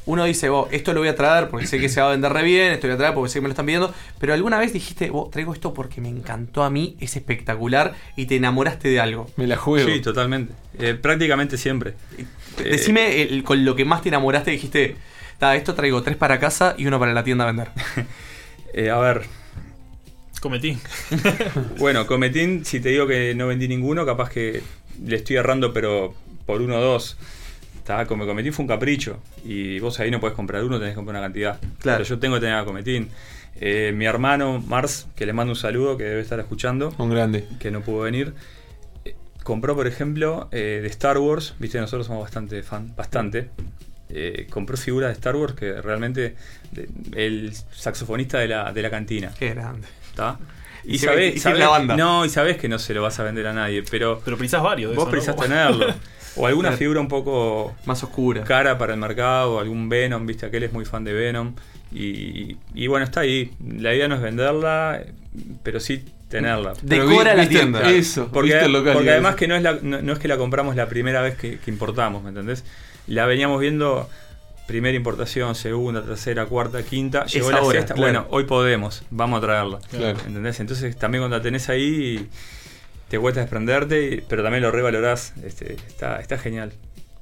uno dice, vos, esto lo voy a traer porque sé que se va a vender re bien, esto lo voy a traer porque sé que me lo están pidiendo. Pero alguna vez dijiste, vos, traigo esto porque me encantó a mí, es espectacular y te enamoraste de algo. Me la juego. Sí, totalmente. Eh, prácticamente siempre. Eh, Decime el- con lo que más te enamoraste, dijiste, "Ta, esto traigo tres para casa y uno para la tienda a vender. *laughs* Eh, a ver. Cometí. *laughs* bueno, Cometín, si te digo que no vendí ninguno, capaz que le estoy errando, pero por uno o dos. Está, como Cometín fue un capricho. Y vos ahí no podés comprar uno, tenés que comprar una cantidad. Claro. Pero yo tengo que tener a Cometín. Eh, mi hermano Mars, que le mando un saludo, que debe estar escuchando. Un grande. Que no pudo venir. eh, compró, por ejemplo, eh, de Star Wars. Viste, nosotros somos bastante fan, bastante. Eh, compró figuras de Star Wars que realmente. de- el saxofonista de la, de la cantina. Qué grande. ¿Está? Y Y, sabés, y sabés- la banda. No, y sabés que no se lo vas a vender a nadie, pero. Pero precisás varios de Vos eso, precisás ¿no? tenerlo. *laughs* O alguna figura un poco. Más oscura. Cara para el mercado, o algún Venom, viste, aquel es muy fan de Venom. Y, y bueno, está ahí. La idea no es venderla, pero sí tenerla. Decora la tienda. Eso, Porque, viste el local, porque iba a además que no es, la, no, no es que la compramos la primera vez que, que importamos, ¿me entendés? La veníamos viendo primera importación, segunda, tercera, cuarta, quinta. Es Llegó la ahora, sexta. claro. Bueno, hoy podemos, vamos a traerla. Claro. ¿Entendés? Entonces también cuando la tenés ahí te cuesta desprenderte, pero también lo revalorás. Este, está, está genial.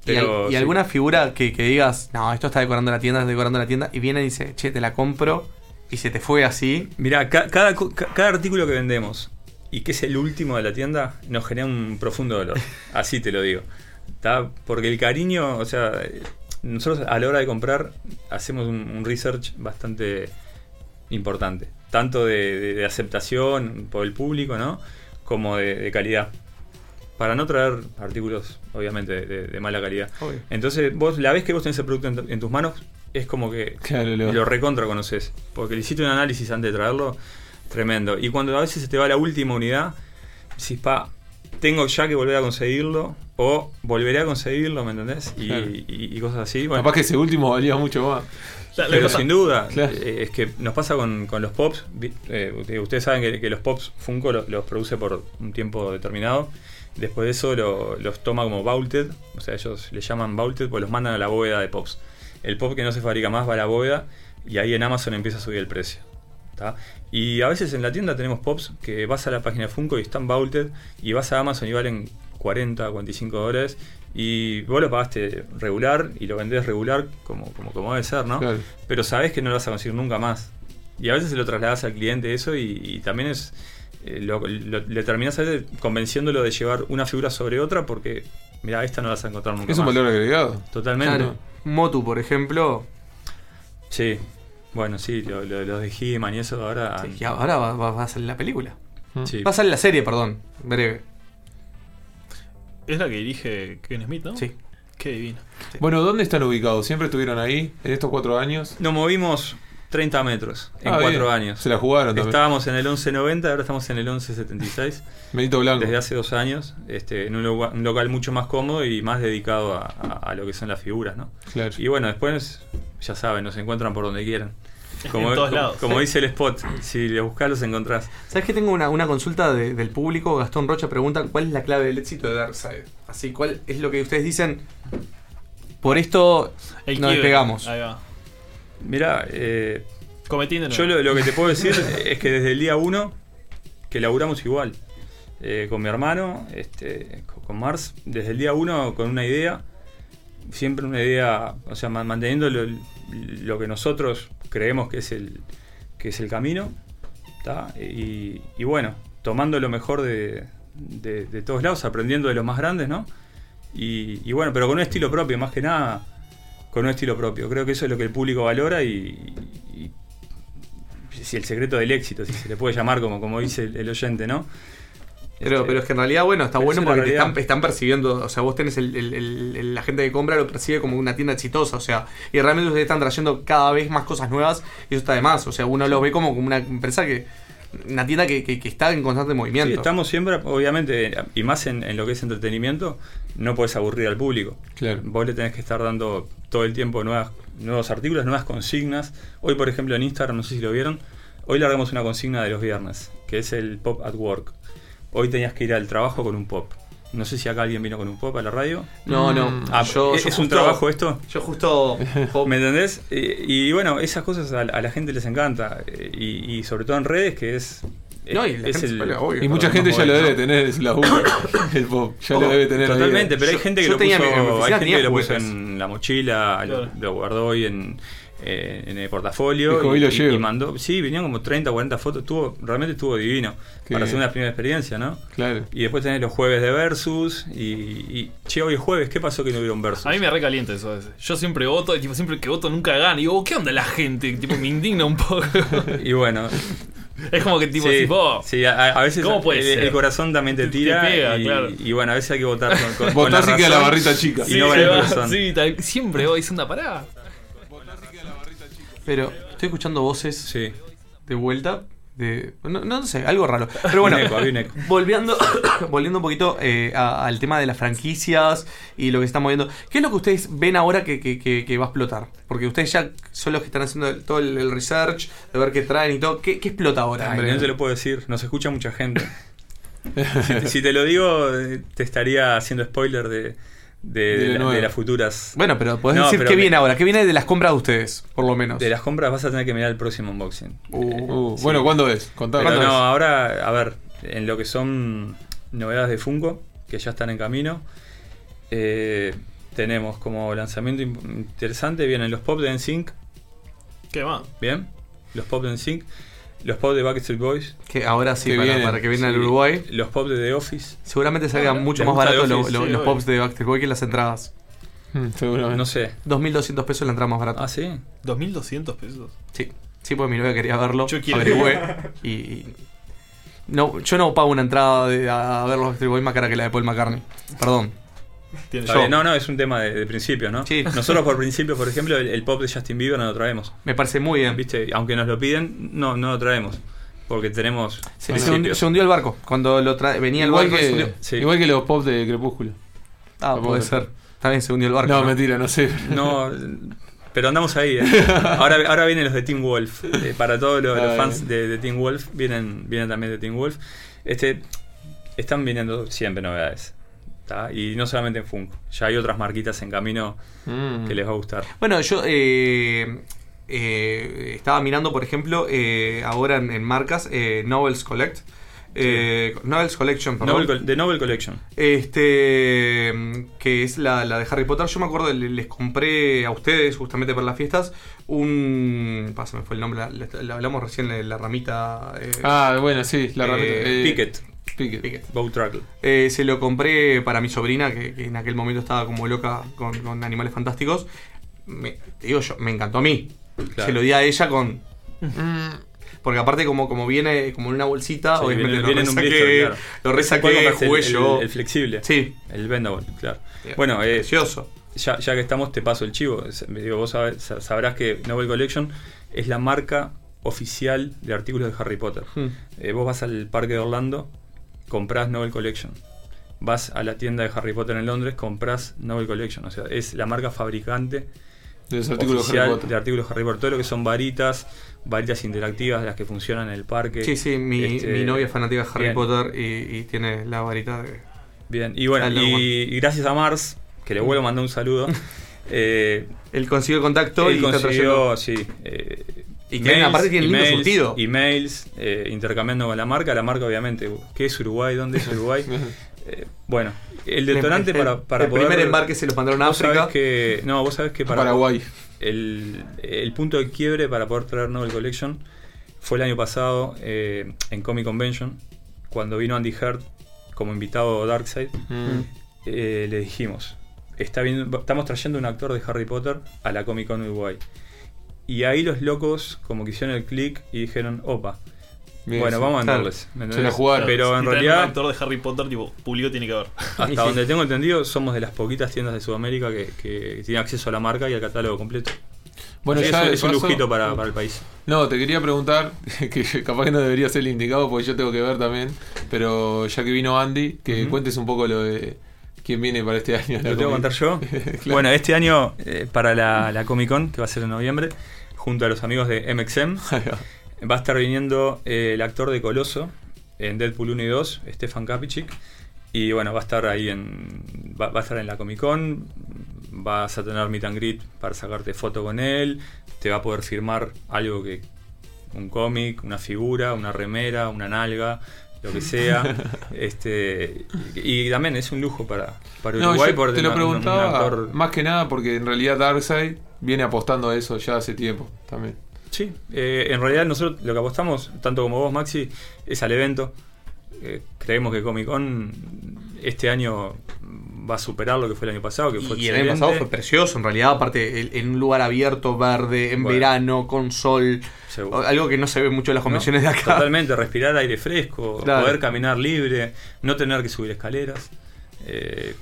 Y, al- y sí. alguna figura que, que digas, no, esto está decorando la tienda, está decorando la tienda, y viene y dice, che, te la compro, y se te fue así. Mirá, ca- cada, ca- cada artículo que vendemos y que es el último de la tienda nos genera un profundo dolor. *laughs* Así te lo digo. ¿Tá? Porque el cariño, o sea, nosotros a la hora de comprar hacemos un, un research bastante importante. Tanto de, de- de aceptación por el público, ¿no? Como de, de calidad. Para no traer artículos, obviamente, de, de- mala calidad. Obvio. Entonces, vos la vez que vos tenés el producto en, tu- en tus manos, es como que Claro, lo- lo recontra conoces. Porque le hiciste un análisis antes de traerlo, tremendo. Y cuando a veces se te va la última unidad, decís, pa, tengo ya que volver a conseguirlo, o volveré a conseguirlo, ¿me entendés? Y, Claro. y- y cosas así. Bueno, Capaz que ese último valía mucho más. Pero sin duda, eh, es que nos pasa con, con los pops. vi- eh, ustedes- saben que, que los pops Funko lo- los, produce por un tiempo determinado. Después de eso lo- los toma como vaulted. O sea, ellos le llaman vaulted porque los mandan a la bóveda de pops. El pop que no se fabrica más va a la bóveda y ahí en Amazon empieza a subir el precio. ¿tá? Y a veces en la tienda tenemos pops que vas a la página de Funko y están vaulted y vas a Amazon y valen 40, 45 dólares y vos lo pagaste regular y lo vendés regular como, como, como debe ser, ¿no? Claro. Pero sabés que no lo vas a conseguir nunca más. Y a veces se lo trasladas al cliente eso y, y también es... eh, lo- lo- le terminás a veces convenciéndolo de llevar una figura sobre otra porque, mira, esta no la vas a encontrar nunca Es un más. valor agregado. Totalmente. Claro. Motu, por ejemplo. Sí. Bueno, sí, lo- lo- los de He-Man y eso ahora... Y ahora va, va- va a salir la película. Sí. Va a salir la serie, perdón. Breve. Es la que dirige Kevin Smith, ¿no? Sí. Qué divino. Bueno, ¿dónde están ubicados? ¿Siempre estuvieron ahí en estos cuatro años? Nos movimos 30 metros en Ah, cuatro bien. años. Se la jugaron también. Estábamos en el 1190, ahora estamos en el 1176. *laughs* Benito Blanco. Desde hace dos años, este, en un, lugar- un local mucho más cómodo y más dedicado a, a- a lo que son las figuras, ¿no? Claro. Y bueno, después, ya saben, nos encuentran por donde quieran. En Como, todos como- lados. como dice el spot, si los buscas los encontrás. ¿Sabes que tengo una, una consulta de- del público? Gastón Rocha pregunta cuál es la clave del éxito de Darkseid. Así, ¿cuál es lo que ustedes dicen? Por esto El nos despegamos. Ahí va. Mirá, eh, yo lo, lo que te puedo decir *laughs* es que desde el día uno que laburamos igual. Eh, con mi hermano, este, con- Mars, desde el día uno con una idea, siempre una idea, o sea, ma- manteniendo lo, lo que nosotros creemos que es el, que es el camino. Y, y bueno, tomando lo mejor de, de- todos lados, aprendiendo de los más grandes, ¿no? Y, bueno, pero con un estilo propio, más que nada, con un estilo propio. Creo que eso es lo que el público valora y, si el secreto del éxito, si se le puede llamar como, como dice el oyente, ¿no? Pero, Este, pero es que en realidad, bueno, está bueno porque te están, están percibiendo, o sea, vos tenés el, el- el- el- la gente que compra lo percibe como una tienda exitosa, o sea, y realmente ustedes están trayendo cada vez más cosas nuevas y eso está de más, o sea, uno lo ve como, como una empresa que, una tienda que, que- que está en constante movimiento. Sí, estamos siempre, obviamente, y más en, en lo que es entretenimiento, no puedes aburrir al público. Claro. Vos le tenés que estar dando todo el tiempo nuevas, nuevos artículos, nuevas consignas. Hoy, por ejemplo, en Instagram, no sé si lo vieron, hoy largamos una consigna de los viernes, que es el Pop at Work. Hoy tenías que ir al trabajo con un pop. No sé si acá alguien vino con un pop a la radio. No, no. Ah, Yo- ¿es, yo es un trabajo esto? Yo justo... ¿Me entendés? Y, y bueno, esas cosas a, a la gente les encanta. Y, y sobre todo en redes, que es. No, y es se pelea, obvio. Y mucha gente ya lo debe tener, es la. *coughs* El pop, ya lo Ojo, debe tener. ahí. Totalmente, pero hay gente que yo lo puso, mi- mi hay gente que lo puso en la mochila, lo- Claro. lo, guardó hoy en, eh, en el portafolio Dijo, y, "Hoy lo y- llevo". y mandó. Sí, venían como 30 o 40 fotos, estuvo, realmente estuvo divino. Qué para bien. hacer una primera experiencia, ¿no? Claro. Y después tenés los jueves de Versus y, y che, hoy es jueves, ¿qué pasó que no hubo un Versus? A mí me recalienta eso a veces. Yo siempre voto y tipo, siempre que voto nunca gana. Y digo, ¿qué onda la gente? Tipo, me indigna un poco. *laughs* Y bueno, es como que tipo, sí, tipo, sí, a, a veces ¿Cómo puede el, ser? el corazón también te tira pega, y, claro. y bueno, a veces hay que votar con, con, la y queda la barrita chica. Y sí, no el corazón. sí, tal- siempre voy diciendo pará. Pero estoy escuchando voces Sí. de vuelta. De, no, no sé, algo raro. Pero bueno, eco, volviendo, *coughs* volviendo un poquito eh, a- al tema de las franquicias y lo que se está moviendo. ¿Qué es lo que ustedes ven ahora que, que- que- que va a explotar? Porque ustedes ya son los que están haciendo el- todo el, el research, de ver qué traen y todo. ¿Qué, qué explota ahora? Ay, no te lo puedo decir, nos escucha mucha gente. *laughs* si, te- si te lo digo, eh, te estaría haciendo spoiler de, de, la- las futuras. Bueno, pero podés No, decir pero qué me- viene ahora. ¿Qué viene de las compras de ustedes, por lo menos? De las compras vas a tener que mirar el próximo unboxing. Uh, Uh, Bueno, ¿cuándo es? Contá. Pero ¿cuándo no, es? ahora, a ver, en lo que son novedades de Funko que ya están en camino. Eh, tenemos como lanzamiento in- interesante, vienen los pop de NSYNC. ¿Qué más? Bien, los pop de NSYNC. Los pop de Backstreet Boys. Que ahora sí, para- para que al Sí. Uruguay. Los pop de The Office. Seguramente salgan mucho ¿Les más baratos lo- Office? lo- Sí, los pops de Backstreet Boy que las entradas. seguramente. No sé. 2.200 pesos la entrada más barata. Ah, sí. 2.200 pesos. Sí. Sí, porque mi novia quería verlo. Yo quiero. Averigüé. *laughs* y, y- No, yo no pago una entrada de- a ver los Backstreet Boys más cara que la de Paul McCartney. Perdón. Bien, No, no, es un tema de, de principio, ¿no? Sí. Nosotros por principio, por ejemplo, el, el pop de Justin Bieber no lo traemos. Me parece muy bien. ¿Viste? Aunque nos lo piden, no, no lo traemos. Porque tenemos Se, hundió, se hundió el barco. Cuando lo tra- venía el igual, barco y se que, hundió. Sí. igual que los pop de Crepúsculo. Ah, Lo puede ser. También se hundió el barco. No, mentira, no sé. No, pero andamos ahí. ¿eh? *laughs* Ahora, ahora vienen los de Teen Wolf. Eh, para todos los, los fans de, de Teen Wolf, vienen, vienen también de Teen Wolf. Este, están viniendo siempre novedades. ¿Tá? Y no solamente en Funko. Ya hay otras marquitas en camino Mm. que les va a gustar. Bueno, yo eh, eh, estaba mirando, por ejemplo, eh, ahora en, en marcas, eh, Novels Collect. Eh, Novels Collection, perdón. Novel de Novel Collection. Este, que es la, la de Harry Potter. Yo me acuerdo, le- les compré a ustedes, justamente para las fiestas, un. Pásame, fue el nombre, la, la- la hablamos recién de la ramita. eh, Ah, bueno, sí, la eh, ramita. eh, Picket. Picket. Bow Trackle. Eh, se lo compré para mi sobrina, que, que en aquel momento estaba como loca con, con animales fantásticos. Me, te digo yo, me encantó a mí. Claro. Se lo di a ella con. Porque aparte, como, como viene como en una bolsita, Sí, obviamente viene- lo viene resaqué, blister, claro. lo resaqué, jugué el, yo. el flexible. Sí. El bendable, claro. Bien. Bueno, eh, Precioso. Ya, ya que estamos, te paso el chivo. Es- Digo, vos sabrás que Novel Collection es la marca oficial de artículos de Harry Potter. Hmm. Eh, vos vas al parque de Orlando, comprás Novel Collection. Vas a la tienda de Harry Potter en Londres, comprás Novel Collection. O sea, es la marca fabricante De los artículos Harry Potter. de artículos Harry Potter. Todo lo que son varitas, varitas interactivas, las que funcionan en el parque. Sí, sí, mi, Este, mi novia es fanática de Harry bien. Potter y, y tiene la varita de. Bien, y bueno, Ah, y, y gracias a Mars, que le vuelvo a mandar un saludo. *laughs* eh, Él consiguió el contacto él y consiguió, sí. eh, Y que aparte tiene lindo emails, surtido. Emails, eh, intercambiando con la marca. La marca, obviamente, ¿qué es Uruguay? ¿Dónde es Uruguay? *laughs* Eh, bueno, el detonante El- para, para el poder. primer embarque se los mandaron a África. que, no, vos sabés que para. Paraguay. El, el punto de quiebre para poder traer Novel Collection fue el año pasado eh, en Comic Convention, cuando vino Andy Heard como invitado Darkseid. Mm. eh, le dijimos: está viendo- estamos trayendo un actor de Harry Potter a la Comic Con Uruguay. Y ahí los locos como que hicieron el click y dijeron, opa. Bien, bueno, sí. vamos a Claro. venderles. ¿me Se la jugaron. Pero en realidad, Un actor de Harry Potter, tipo, Pulido tiene que haber. hasta *laughs* donde tengo entendido, somos de las poquitas tiendas de Sudamérica que, que tienen acceso a la marca y al catálogo completo. Bueno, es, ya es un lujito para, para el país. No, te quería preguntar, *laughs* que capaz que no debería ser el indicado porque yo tengo que ver también, pero ya que vino Andy, que cuentes un poco lo de quién viene para este año. ¿Lo tengo que contar yo? *laughs* Claro. Bueno, este año, eh, para la, la Comic Con, que va a ser en noviembre, junto a los amigos de MXM, *laughs* va a estar viniendo eh, el actor de Coloso en Deadpool 1 y 2, Stefan Kapicic. Y bueno, va a estar ahí en. Va, va a estar en la Comic Con. Vas a tener meet and greet para sacarte foto con él. Te va a poder firmar algo que. Un cómic, una figura, una remera, una nalga, lo que sea. *laughs* este Y, y también es un lujo para, para No, Uruguay. yo te lo tener un- un preguntaba actor- más que nada porque en realidad Darkseid viene apostando a eso ya hace tiempo también. Sí, eh, en realidad nosotros lo que apostamos, tanto como vos, Maxi, es al evento. Eh, creemos que Comic Con este año va a superar lo que fue el año pasado, que fue Y el año pasado fue precioso, en realidad, aparte el- en un lugar abierto, verde, en Bueno. verano, con sol, Seguro. algo que no se ve mucho en las convenciones No, de acá. Totalmente, respirar aire fresco, Claro. poder caminar libre, no tener que subir escaleras. eh,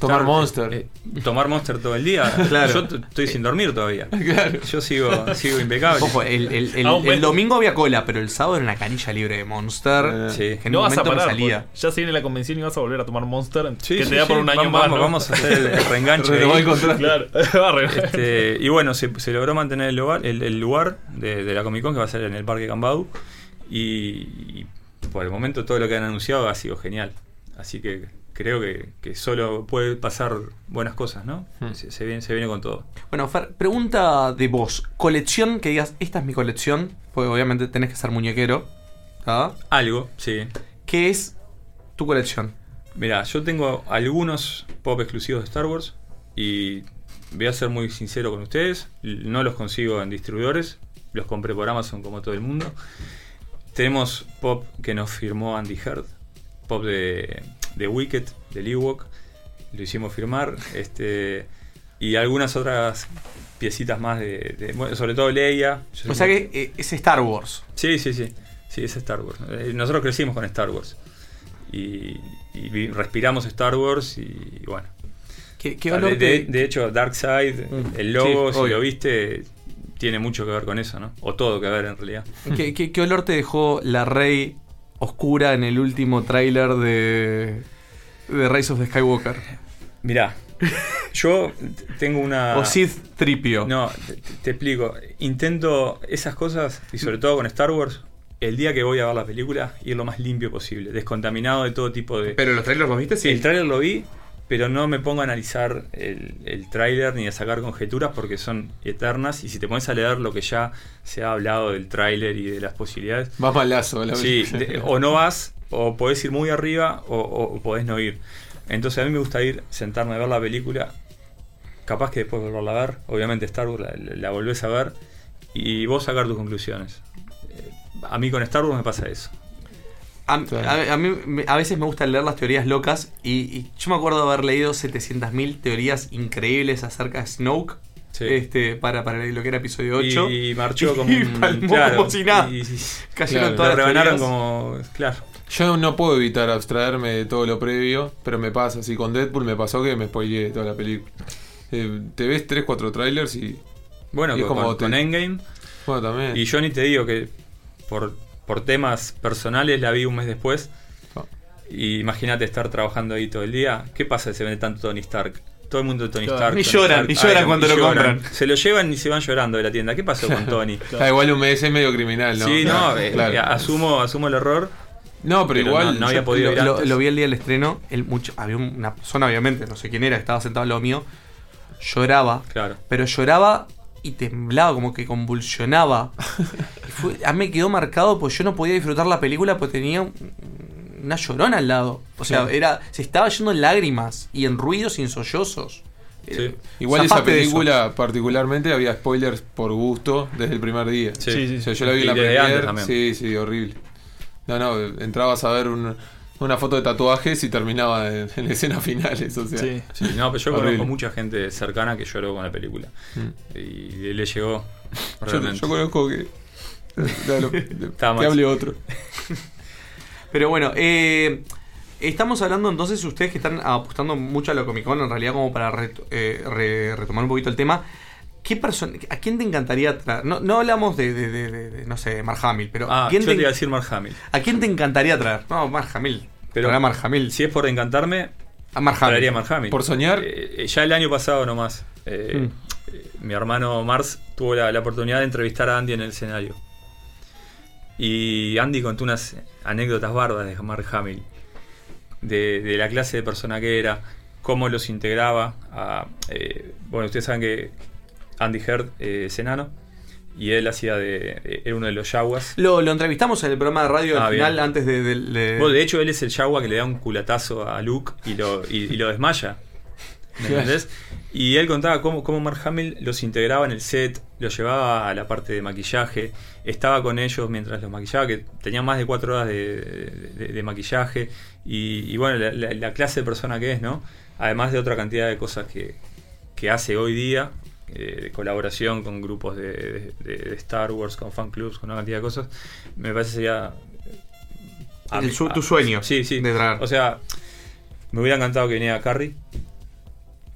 Tomar Monster. eh, tomar Monster todo el día. *laughs* Claro. Yo estoy sin dormir todavía. *laughs* Claro. Yo sigo, sigo impecable. Ojo, el, el- el- Ah, el domingo había cola, pero el sábado era una canilla libre de Monster. Sí. Que en no un vas a parar. salía. Ya se viene la convención y vas a volver a tomar Monster. Sí, que sí, te da sí, por un año vamos, más. vamos, ¿no? vamos a hacer el, *laughs* reenganche. Claro, va a re- Este, y bueno, se, se logró mantener el lugar, el, el lugar de, de la Comic Con que va a ser en el Parque Cambau. Y, y por el momento todo lo que han anunciado ha sido genial. Así que creo que, que solo puede pasar buenas cosas, ¿no? Hmm. Se, se viene, se viene con todo. Bueno, Fer, pregunta de vos. Colección que digas, esta es mi colección, porque obviamente tenés que ser muñequero. ¿ah? Algo, sí. ¿Qué es tu colección. Mira, yo tengo algunos pop exclusivos de Star Wars y voy a ser muy sincero con ustedes, no los consigo en distribuidores, los compré por Amazon como todo el mundo. Tenemos pop que nos firmó Andy Heard, pop de, de Wicked, de Ewok, lo hicimos firmar, este y algunas otras piecitas más de, de- bueno, sobre todo Leia. O sea que eh, es Star Wars. Sí, sí, sí. Sí, es Star Wars. Eh, Nosotros crecimos con Star Wars. Y, respiramos Star Wars y, bueno. ¿Qué, olor de, de- te- de hecho, Darkseid, Mm. el logo, Sí, si lo viste, tiene mucho que ver con eso, ¿no? O todo que ver en realidad. ¿Qué, qué, qué olor te dejó la Rey oscura en el último tráiler de, de Rise of the Skywalker? Mirá, yo tengo una. O Sith Tripio. No, te, te explico. Intento esas cosas, y sobre todo con Star Wars, el día que voy a ver la película, ir lo más limpio posible, descontaminado de todo tipo de. Pero los trailers los viste, sí. El tráiler lo vi, pero no me pongo a analizar el, el tráiler ni a sacar conjeturas porque son eternas. Y si te pones a leer lo que ya se ha hablado del tráiler y de las posibilidades. Vas malazo, la Sí, de- o no vas, o podés ir muy arriba, o, o podés no ir. Entonces a mí me gusta ir, sentarme a ver la película. Capaz que después volverla a ver. Obviamente Star Wars la, la volvés a ver. Y vos sacar tus conclusiones. Eh, A mí con Star Wars me pasa eso. A, a- a mí me- a veces me gusta leer las teorías locas y, y yo me acuerdo de haber leído 700.000 teorías increíbles acerca de Snoke. Este, para, para lo que era episodio 8. Y marchó como Y *laughs* un- palmó claro, como si nada. y- y- Cayeron claro, todas las como. Claro. Yo no puedo evitar abstraerme de todo lo previo, pero me pasa. Así con Deadpool me pasó que me spoileé toda la película. Eh, te ves 3-4 trailers y. Bueno, y es con, como con- te- con Endgame. Bueno, también. Y yo ni te digo que por, por temas personales la vi un mes después. Y imagínate estar trabajando ahí todo el día. ¿Qué pasa si se vende tanto Tony Stark? Todo el mundo de Tony Claro. Stark. Y Tony lloran, Stark. y lloran cuando lo compran. Se lo llevan y se van llorando de la tienda. ¿Qué pasó con *laughs* Tony? Ah, igual un mes es medio criminal, ¿no? Sí, no, Claro, *laughs* eh, claro. eh, asumo, asumo el error. No, pero igual No, no había podido lo, lo vi el día del estreno. El mucho, había una persona, obviamente, no sé quién era, estaba sentado al lado mío. Lloraba. Claro. Pero lloraba y temblaba, como que convulsionaba. Y fue- a mí me quedó marcado porque yo no podía disfrutar la película porque tenía un- una llorona al lado. O sea, Sí. era se estaba yendo en lágrimas y en ruidos y en sollozos. Eh, Igual esa película particularmente había spoilers por gusto desde el primer día. Sí. Sí, sí. O sea, yo la vi Y en la también. Sí, sí, horrible. No, no, entrabas a ver un- una foto de tatuajes y terminaba en, en escenas finales, o sea. Sí, no, pero yo horrible. conozco mucha gente cercana que lloró con la película. Mm. Y le llegó. *laughs* Yo, conozco que. Dale, Está que hable otro. *laughs* Pero bueno, eh, estamos hablando entonces, ustedes que están apostando mucho a lo Comic Con, en realidad, como para eh, re- retomar un poquito el tema. ¿Qué persona, ¿A quién te encantaría traer? No, no hablamos de, de- de- de- de, no sé, Mark Hamill, pero Ah, ¿a, quién yo te, te iba a decir Mark Hamill. ¿a quién te encantaría traer? No, Mark Hamill. Pero a Mark Hamill. Si es por encantarme, a Mark Hamill. traería a Mark Hamill. ¿Por soñar? Eh, eh, ya el año pasado nomás. eh, eh, mi hermano Mars tuvo la, la oportunidad de entrevistar a Andy en el escenario. Y Andy contó unas anécdotas bárbaras de Mark Hamill. De, de la clase de persona que era, cómo los integraba a... eh, bueno, ustedes saben que Andy Heard eh, es enano. Y él hacía de... Era uno de los yaguas. Lo, lo entrevistamos en el programa de radio Ah, al final, bien. antes de... de- de- Bueno, de hecho, él es el Yagua que le da un culatazo a Luke y lo, y, y lo desmaya. ¿Me entendés? Y él contaba cómo, cómo Mark Hamill los integraba en el set, los llevaba a la parte de maquillaje, estaba con ellos mientras los maquillaba, que tenían más de cuatro horas de, de- de maquillaje. Y, y bueno, la, la- la clase de persona que es, ¿no? Además de otra cantidad de cosas que, que hace hoy día, eh, de colaboración con grupos de, de- de Star Wars, con fan clubs, con una cantidad de cosas, me parece sería a El mí- tu sueño Sí, sí. de traer. O sea, me hubiera encantado que viniera Carrie.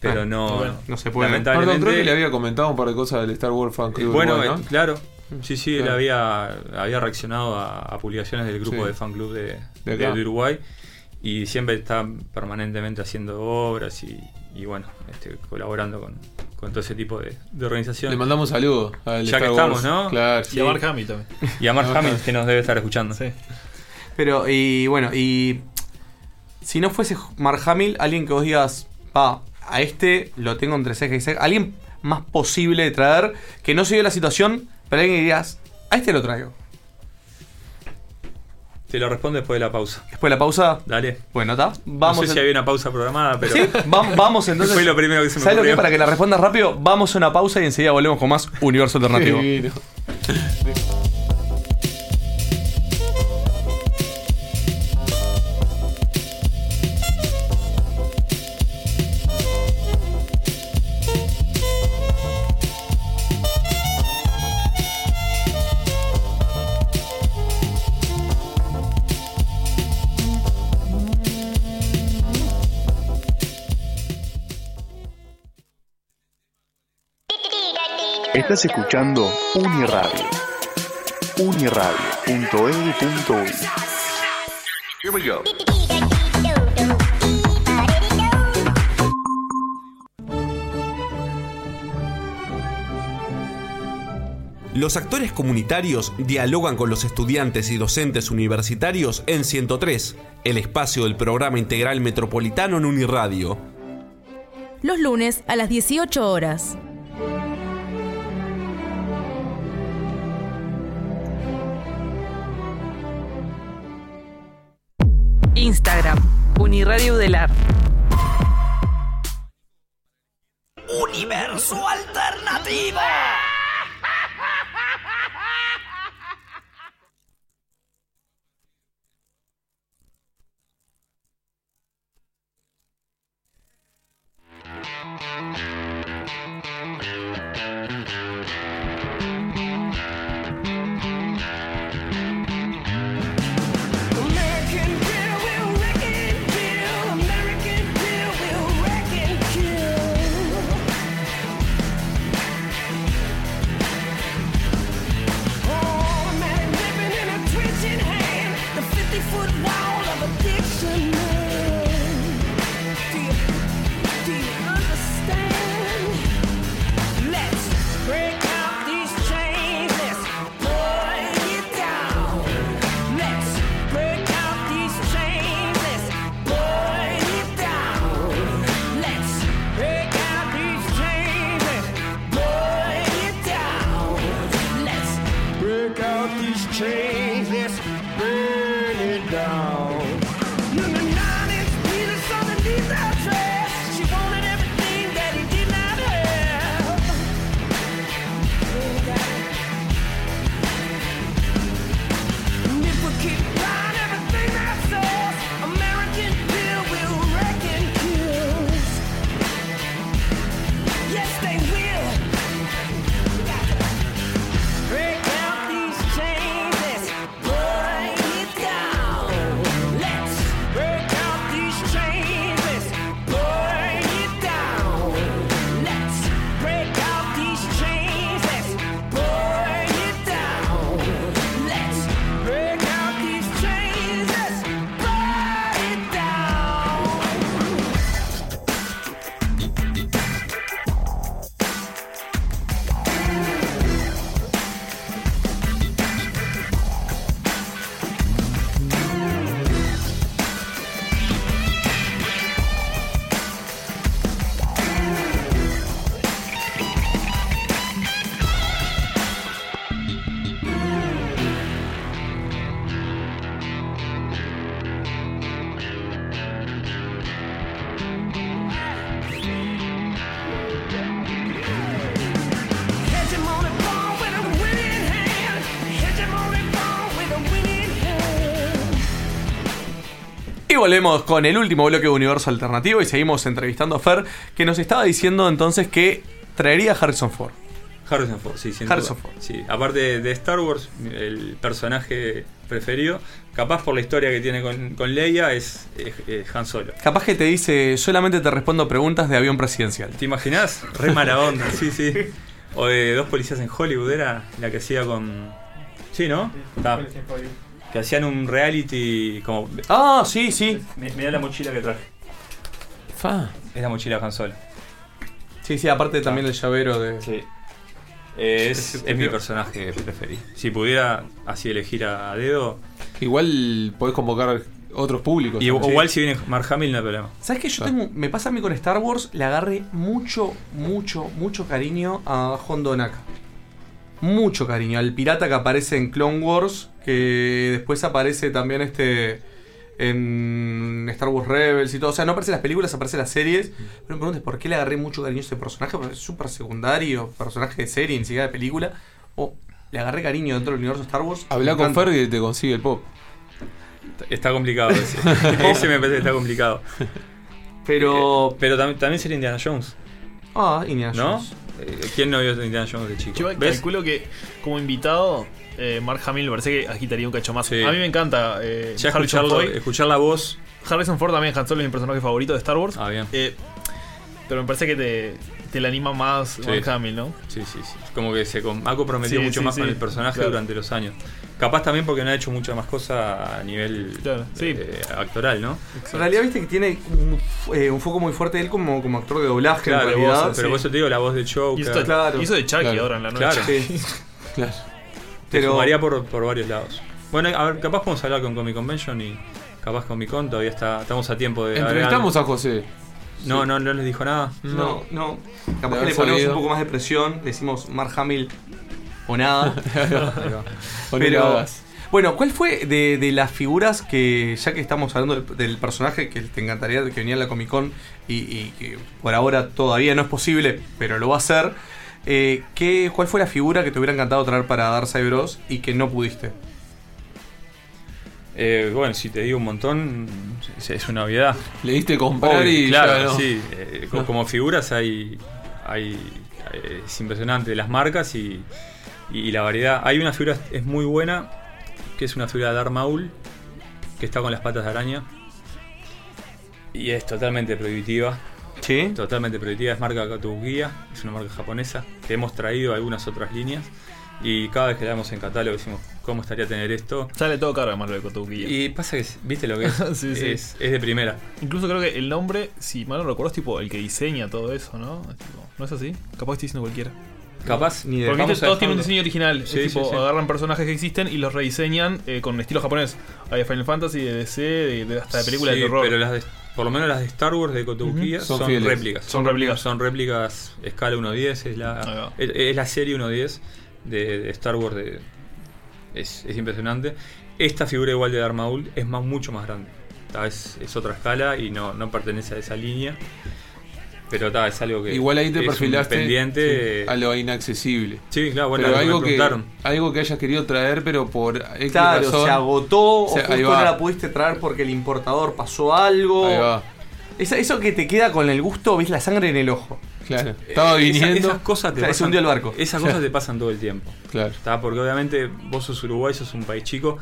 Pero Ah, no, bueno, no se puede. Lamentablemente. Perdón, creo que le había comentado un par de cosas del Star Wars Fan Club. bueno, Uruguay, ¿no? eh, claro. Sí, sí, él Claro. había, había reaccionado a, a publicaciones del grupo Sí. de fan club de, De de- acá. de Uruguay. Y siempre está permanentemente haciendo obras y, y bueno, este, colaborando con, con todo ese tipo de, de organizaciones. Le mandamos un saludo al Ya Star que estamos, Wars. ¿no? Claro. Y a Mark Hamill también. Y a Mark Hamill, que nos debe estar escuchando. Pero, y bueno, y si no fuese Mark Hamill, alguien que vos digas, pa, a este lo tengo entre ceja y ceja, alguien más posible de traer, que no se dio la situación, pero alguien que digas, a este lo traigo. Te lo respondo después de la pausa. Después de la pausa. Dale. Bueno, está. Vamos no sé en- si había una pausa programada, pero. Sí, vam- *laughs* vamos entonces. Fue lo primero que se me ¿Sabes lo que ocurrió. es? Para que la respondas rápido, vamos a una pausa y enseguida volvemos con más Universo Alternativo. Estás escuchando Uniradio. Uniradio.edu.uy Here we go. Los actores comunitarios dialogan con los estudiantes y docentes universitarios en 103, el espacio del programa integral metropolitano en Uniradio. Los lunes a las 18 horas. Instagram, Uniradio Udelar. Universo alternativo. Volvemos con el último bloque de Universo Alternativo y seguimos entrevistando a Fer, que nos estaba diciendo entonces que traería a Harrison Ford. Harrison Ford, sí, sin Harrison duda. Ford. Sí, aparte de Star Wars, el personaje preferido, capaz por la historia que tiene con, con Leia, es, es- es Han Solo. Capaz que te dice, solamente te respondo preguntas de avión presidencial. ¿Te imaginas? Re mala onda, sí, sí. O de dos policías en Hollywood, era la que hacía con. Sí, ¿no? Ta. Que hacían un reality como. Ah, sí, sí. Mirá la mochila que traje. Fa. Es la mochila de Han Solo. Sí, sí, aparte también el llavero de. Sí. Es, es mi personaje preferido. Si pudiera así elegir a, a dedo. Igual podés convocar otros públicos. Y, también. igual si viene Mark Hamill no hay problema. ¿Sabes qué? Yo tengo. Me pasa a mí con Star Wars, le agarré mucho, mucho, mucho cariño a Hondo Naka. Mucho cariño. Al pirata que aparece en Clone Wars, que después aparece también este en Star Wars Rebels y todo. O sea, no aparece en las películas, aparece en las series. Pero me preguntas por qué le agarré mucho cariño a ese personaje, porque es súper secundario, personaje de serie, ni siquiera de película. O le agarré cariño dentro del universo Star Wars. Habla con encanta. Ferg y te consigue el pop. Está complicado ese. *laughs* ese me parece que está complicado. Pero. Eh, pero tam- también sería Indiana Jones. Ah, Indiana ¿No? Jones. Eh, ¿Quién no vio Indiana Jones de chico? Yo ¿Ves? calculo que como invitado, eh, Mark Hamill me parece que agitaría un cacho más. Sí. A mí me encanta eh, Ya escucharlo- escuchar la voz. Harrison Ford también, Han Solo es mi personaje favorito de Star Wars. Ah, bien. Eh, pero me parece que te, te le anima más Sí. Mark Hamill, ¿no? Sí, sí, sí. Como que se ha comprometido Sí, mucho sí, más sí. con el personaje Claro. durante los años. Capaz también porque no ha hecho mucha más cosa a nivel sí. eh, actoral, ¿no? En realidad, viste que tiene un, eh, un foco muy fuerte de él como, como actor de doblaje, Claro, en realidad. vos- pero por eso te digo la voz de Joker. Hizo, Claro. hizo de Chucky Claro. ahora en la nueva. Claro. Sí. *laughs* Claro. Te Pero- fumaría por, por varios lados. Bueno, a ver, capaz podemos hablar con Comic Convention y capaz Comic Con todavía está, estamos a tiempo de. Entrevistamos agregar- a José. No, no, no les dijo nada. No, no. Capaz que le ponemos sabido. un poco más de presión, le decimos Mark Hamill o nada. *laughs* O *laughs* Pero, bueno, ¿cuál fue de, de las figuras que, ya que estamos hablando del, del personaje que te encantaría que venía a la Comic Con y, y que por ahora todavía no es posible, pero lo va a hacer? eh, ¿qué, ¿Cuál fue la figura que te hubiera encantado traer para Darkseid Bros y que no pudiste? Eh, bueno, si te digo un montón, es, es una obviedad. Le diste comprar Obvio, y claro, no. sí. eh, co- como figuras hay, hay eh, es impresionante las marcas y, y la variedad. Hay una figura es muy buena que es una figura de Darth Maul que está con las patas de araña y es totalmente prohibitiva. Sí. Totalmente prohibitiva. Es marca Kotobukiya, es una marca japonesa que hemos traído algunas otras líneas y cada vez que la vemos en catálogo decimos cómo estaría tener esto. Sale todo caro además lo de Kotobukiya. Y pasa que, viste lo que es, *laughs* Sí, sí. es, es de primera. Incluso creo que el nombre, si mal no recuerdo, es tipo el que diseña todo eso, ¿no? Es tipo, ¿No es así? Capaz estoy diciendo cualquiera. Capaz, ni de Porque todos tienen un diseño original. Sí, es tipo, sí, sí. agarran personajes que existen y los rediseñan eh, con estilo japonés. Hay de Final Fantasy, de DC, de, de- hasta de películas Sí, de terror. Pero las de- por lo menos las de Star Wars de Kotobukiya son, réplicas. Son réplicas. Son réplicas escala 1.10. Es la, es, es la serie 1.10 de, de Star Wars. De, es, es impresionante. Esta figura igual de Darth Maul es más, mucho más grande. Ta, Es, es otra escala y no, no pertenece a esa línea. Pero ta, es algo que. Igual ahí te perfilaste pendiente. sí, a lo inaccesible. Sí, claro, bueno, pero algo que algo que, hayas querido traer, pero por X Claro, razón, se agotó o justo ahí no la pudiste traer porque el importador pasó algo. Ahí va. Esa- eso que te queda con el gusto, ves la sangre en el ojo. Claro. Estaba Eh, esa- viniendo. esas cosas te Claro, se pasan, hundió el barco. Esas cosas te pasan todo el tiempo. Claro. ¿Está? Porque obviamente vos sos Uruguay, sos un país chico,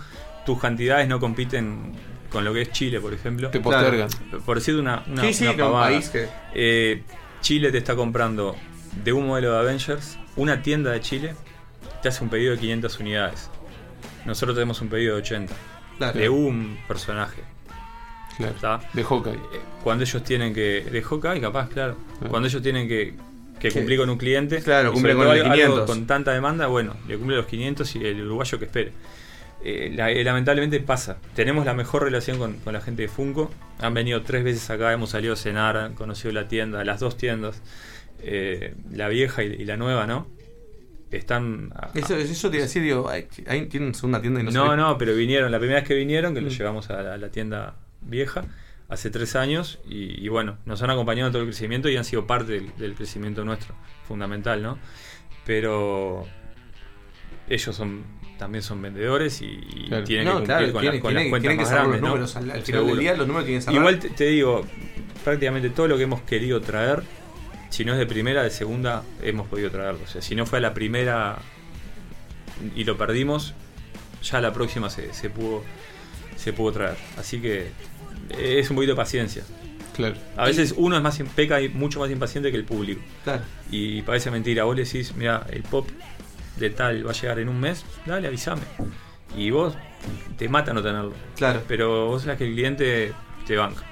tus cantidades no compiten con lo que es Chile, por ejemplo. Te postergan. Por decir una, una, Sí, sí, una que un pavada. país que- Eh, Chile te está comprando de un modelo de Avengers, una tienda de Chile te hace un pedido de 500 unidades. Nosotros tenemos un pedido de 80. Claro. De un personaje. Claro. ¿Está? De Hawkeye. Eh, Cuando ellos tienen que. De Hawkeye, capaz, claro. Claro. Cuando ellos tienen que, que cumplir con un cliente. Claro, cumple con todo los algo 500. Con tanta demanda, bueno, le cumple los 500 y el uruguayo que espere. Eh, la- eh, lamentablemente pasa. Tenemos la mejor relación con, con la gente de Funko. Han venido tres veces acá, hemos salido a cenar, han conocido la tienda, las dos tiendas. Eh, la vieja y, y la nueva, ¿no? Están. a- Eso, eso te iba a decir, digo, ahí tienen una tienda y no, no, se no, pero vinieron, la primera vez que vinieron, que los Mm. llevamos a la, a la tienda vieja, hace tres años, y, y bueno, nos han acompañado en todo el crecimiento y han sido parte del, del crecimiento nuestro, fundamental, ¿no? Pero ellos son también son vendedores y, y Claro. tienen No, que cumplir claro, con, las- con tiene- las cuentas tienen que más los ¿no? números, al- al final del Seguro. día los números tienen que cerrar. Igual te, te digo, prácticamente todo lo que hemos querido traer, si no es de primera, de segunda, hemos podido traerlo. O sea, si no fue a la primera y lo perdimos, ya la próxima se, se pudo se pudo traer. Así que es un poquito de paciencia. Claro. A veces uno es más peca y mucho más impaciente que el público. Claro. Y parece mentira. Vos le decís, mira, el pop de tal va a llegar en un mes, dale, avísame. Y vos te mata no tenerlo. Claro. Pero vos sabés que el cliente te banca.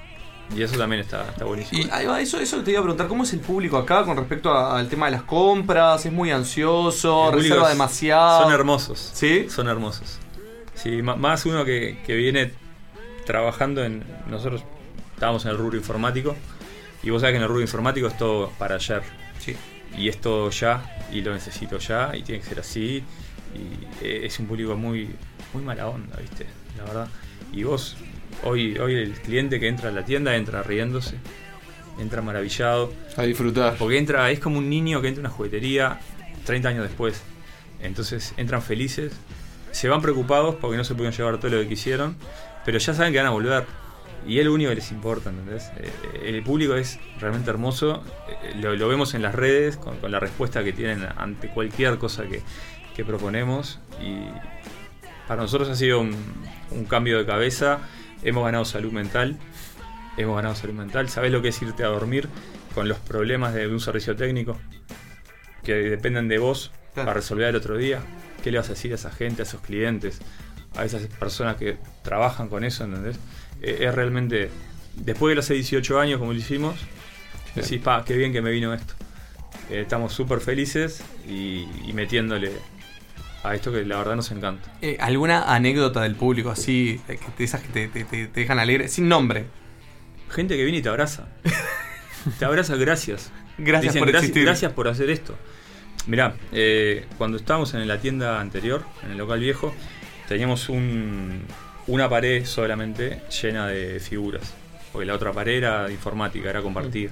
Y eso también está, está buenísimo. Y eso, eso te iba a preguntar, ¿cómo es el público acá con respecto a- al tema de las compras? ¿Es muy ansioso? ¿Reserva es- demasiado? Son hermosos. ¿Sí? Son hermosos. Sí, más uno que, que viene trabajando en. Nosotros estábamos en el rubro informático. Y vos sabés que en el rubro informático es todo para ayer. Sí. y es todo ya, y lo necesito ya, y tiene que ser así. Y eh, es un público muy, muy mala onda, ¿viste? La verdad. Y vos, hoy, hoy el cliente que entra a la tienda entra riéndose, entra maravillado. A disfrutar. Porque entra, es como un niño que entra a una juguetería 30 años después. Entonces entran felices, se van preocupados porque no se pudieron llevar todo lo que quisieron, pero ya saben que van a volver. Y es lo único que les importa, ¿entendés? Eh, el público es realmente hermoso, eh, lo, lo vemos en las redes con, con la respuesta que tienen ante cualquier cosa que, que proponemos y para nosotros ha sido un, un cambio de cabeza, hemos ganado salud mental, hemos ganado salud mental, ¿sabés lo que es irte a dormir con los problemas de un servicio técnico? Que dependen de vos para resolver el otro día. ¿Qué le vas a decir a esa gente, a esos clientes, a esas personas que trabajan con eso, ¿entendés? Eh, es realmente, después de los 18 años como lo hicimos, decís, pa, qué bien que me vino esto. Eh, estamos súper felices y, y metiéndole a esto que la verdad nos encanta. Eh, ¿Alguna anécdota del público así, de, esas que te, te- te- te dejan alegre, sin nombre? Gente que viene y te abraza. *laughs* te abraza, gracias. Gracias Dicen, por gracias, existir". gracias por hacer esto. Mirá, eh, cuando estábamos en la tienda anterior, en el local viejo, teníamos un, una pared solamente llena de figuras. Porque la otra pared era informática, era compartir.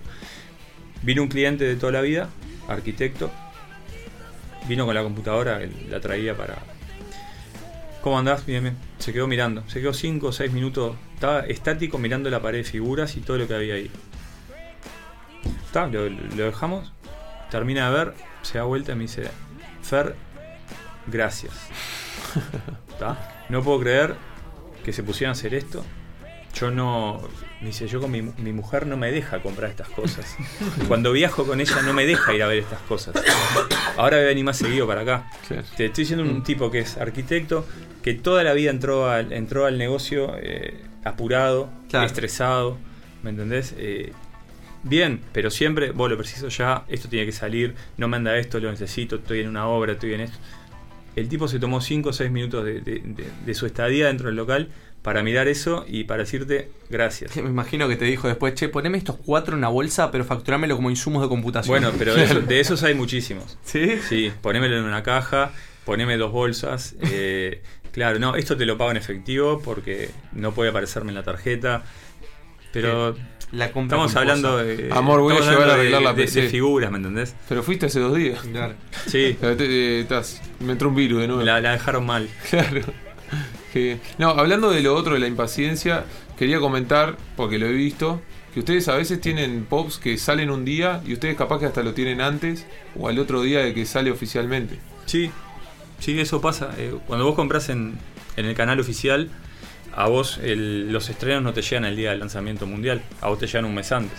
Vino un cliente de toda la vida, arquitecto. Vino con la computadora, la traía para. ¿Cómo andás? Bien, bien. Se quedó mirando. Se quedó 5 o 6 minutos. Estaba estático mirando la pared de figuras y todo lo que había ahí. Está, lo, lo dejamos. Termina de ver, se da vuelta y me dice: Fer, gracias. *laughs* No puedo creer que se pusieran a hacer esto. Yo no. Dice: Yo con mi, mi mujer no me deja comprar estas cosas. *laughs* Cuando viajo con ella no me deja ir a ver estas cosas. Ahora voy a venir más seguido para acá. Te estoy diciendo un tipo que es arquitecto, que toda la vida entró al, entró al negocio eh, apurado, estresado, ¿me entendés? Eh, bien, pero siempre, vos lo preciso ya, esto tiene que salir, no me anda esto, lo necesito, estoy en una obra, estoy en esto. El tipo se tomó 5 o 6 minutos de, de- de- de su estadía dentro del local para mirar eso y para decirte gracias. *laughs* Me imagino que te dijo después, che, poneme estos cuatro en una bolsa, pero facturámelo como insumos de computación. Bueno, pero *laughs* eso- de esos hay muchísimos. ¿Sí? Sí, ponémelo en una caja, poneme dos bolsas. *laughs* eh, claro, no, esto te lo pago en efectivo porque no puede aparecerme en la tarjeta. Pero La compra estamos culposa. hablando de. Amor, voy a llevar a arreglar de- la de- PC. de figuras, ¿me entendés? Pero fuiste hace dos días. Claro. Sí. *laughs* Te- te- estás- me entró un virus de nuevo. La, la dejaron mal. *laughs* Claro. Que- no, hablando de lo otro, de la impaciencia, quería comentar, porque lo he visto, que ustedes a veces tienen pops que salen un día y ustedes capaz que hasta lo tienen antes o al otro día de que sale oficialmente. Sí, sí, eso pasa. Eh, cuando vos compras en, en el canal oficial, a vos el- los estrenos no te llegan el día del lanzamiento mundial, a vos te llegan un mes antes.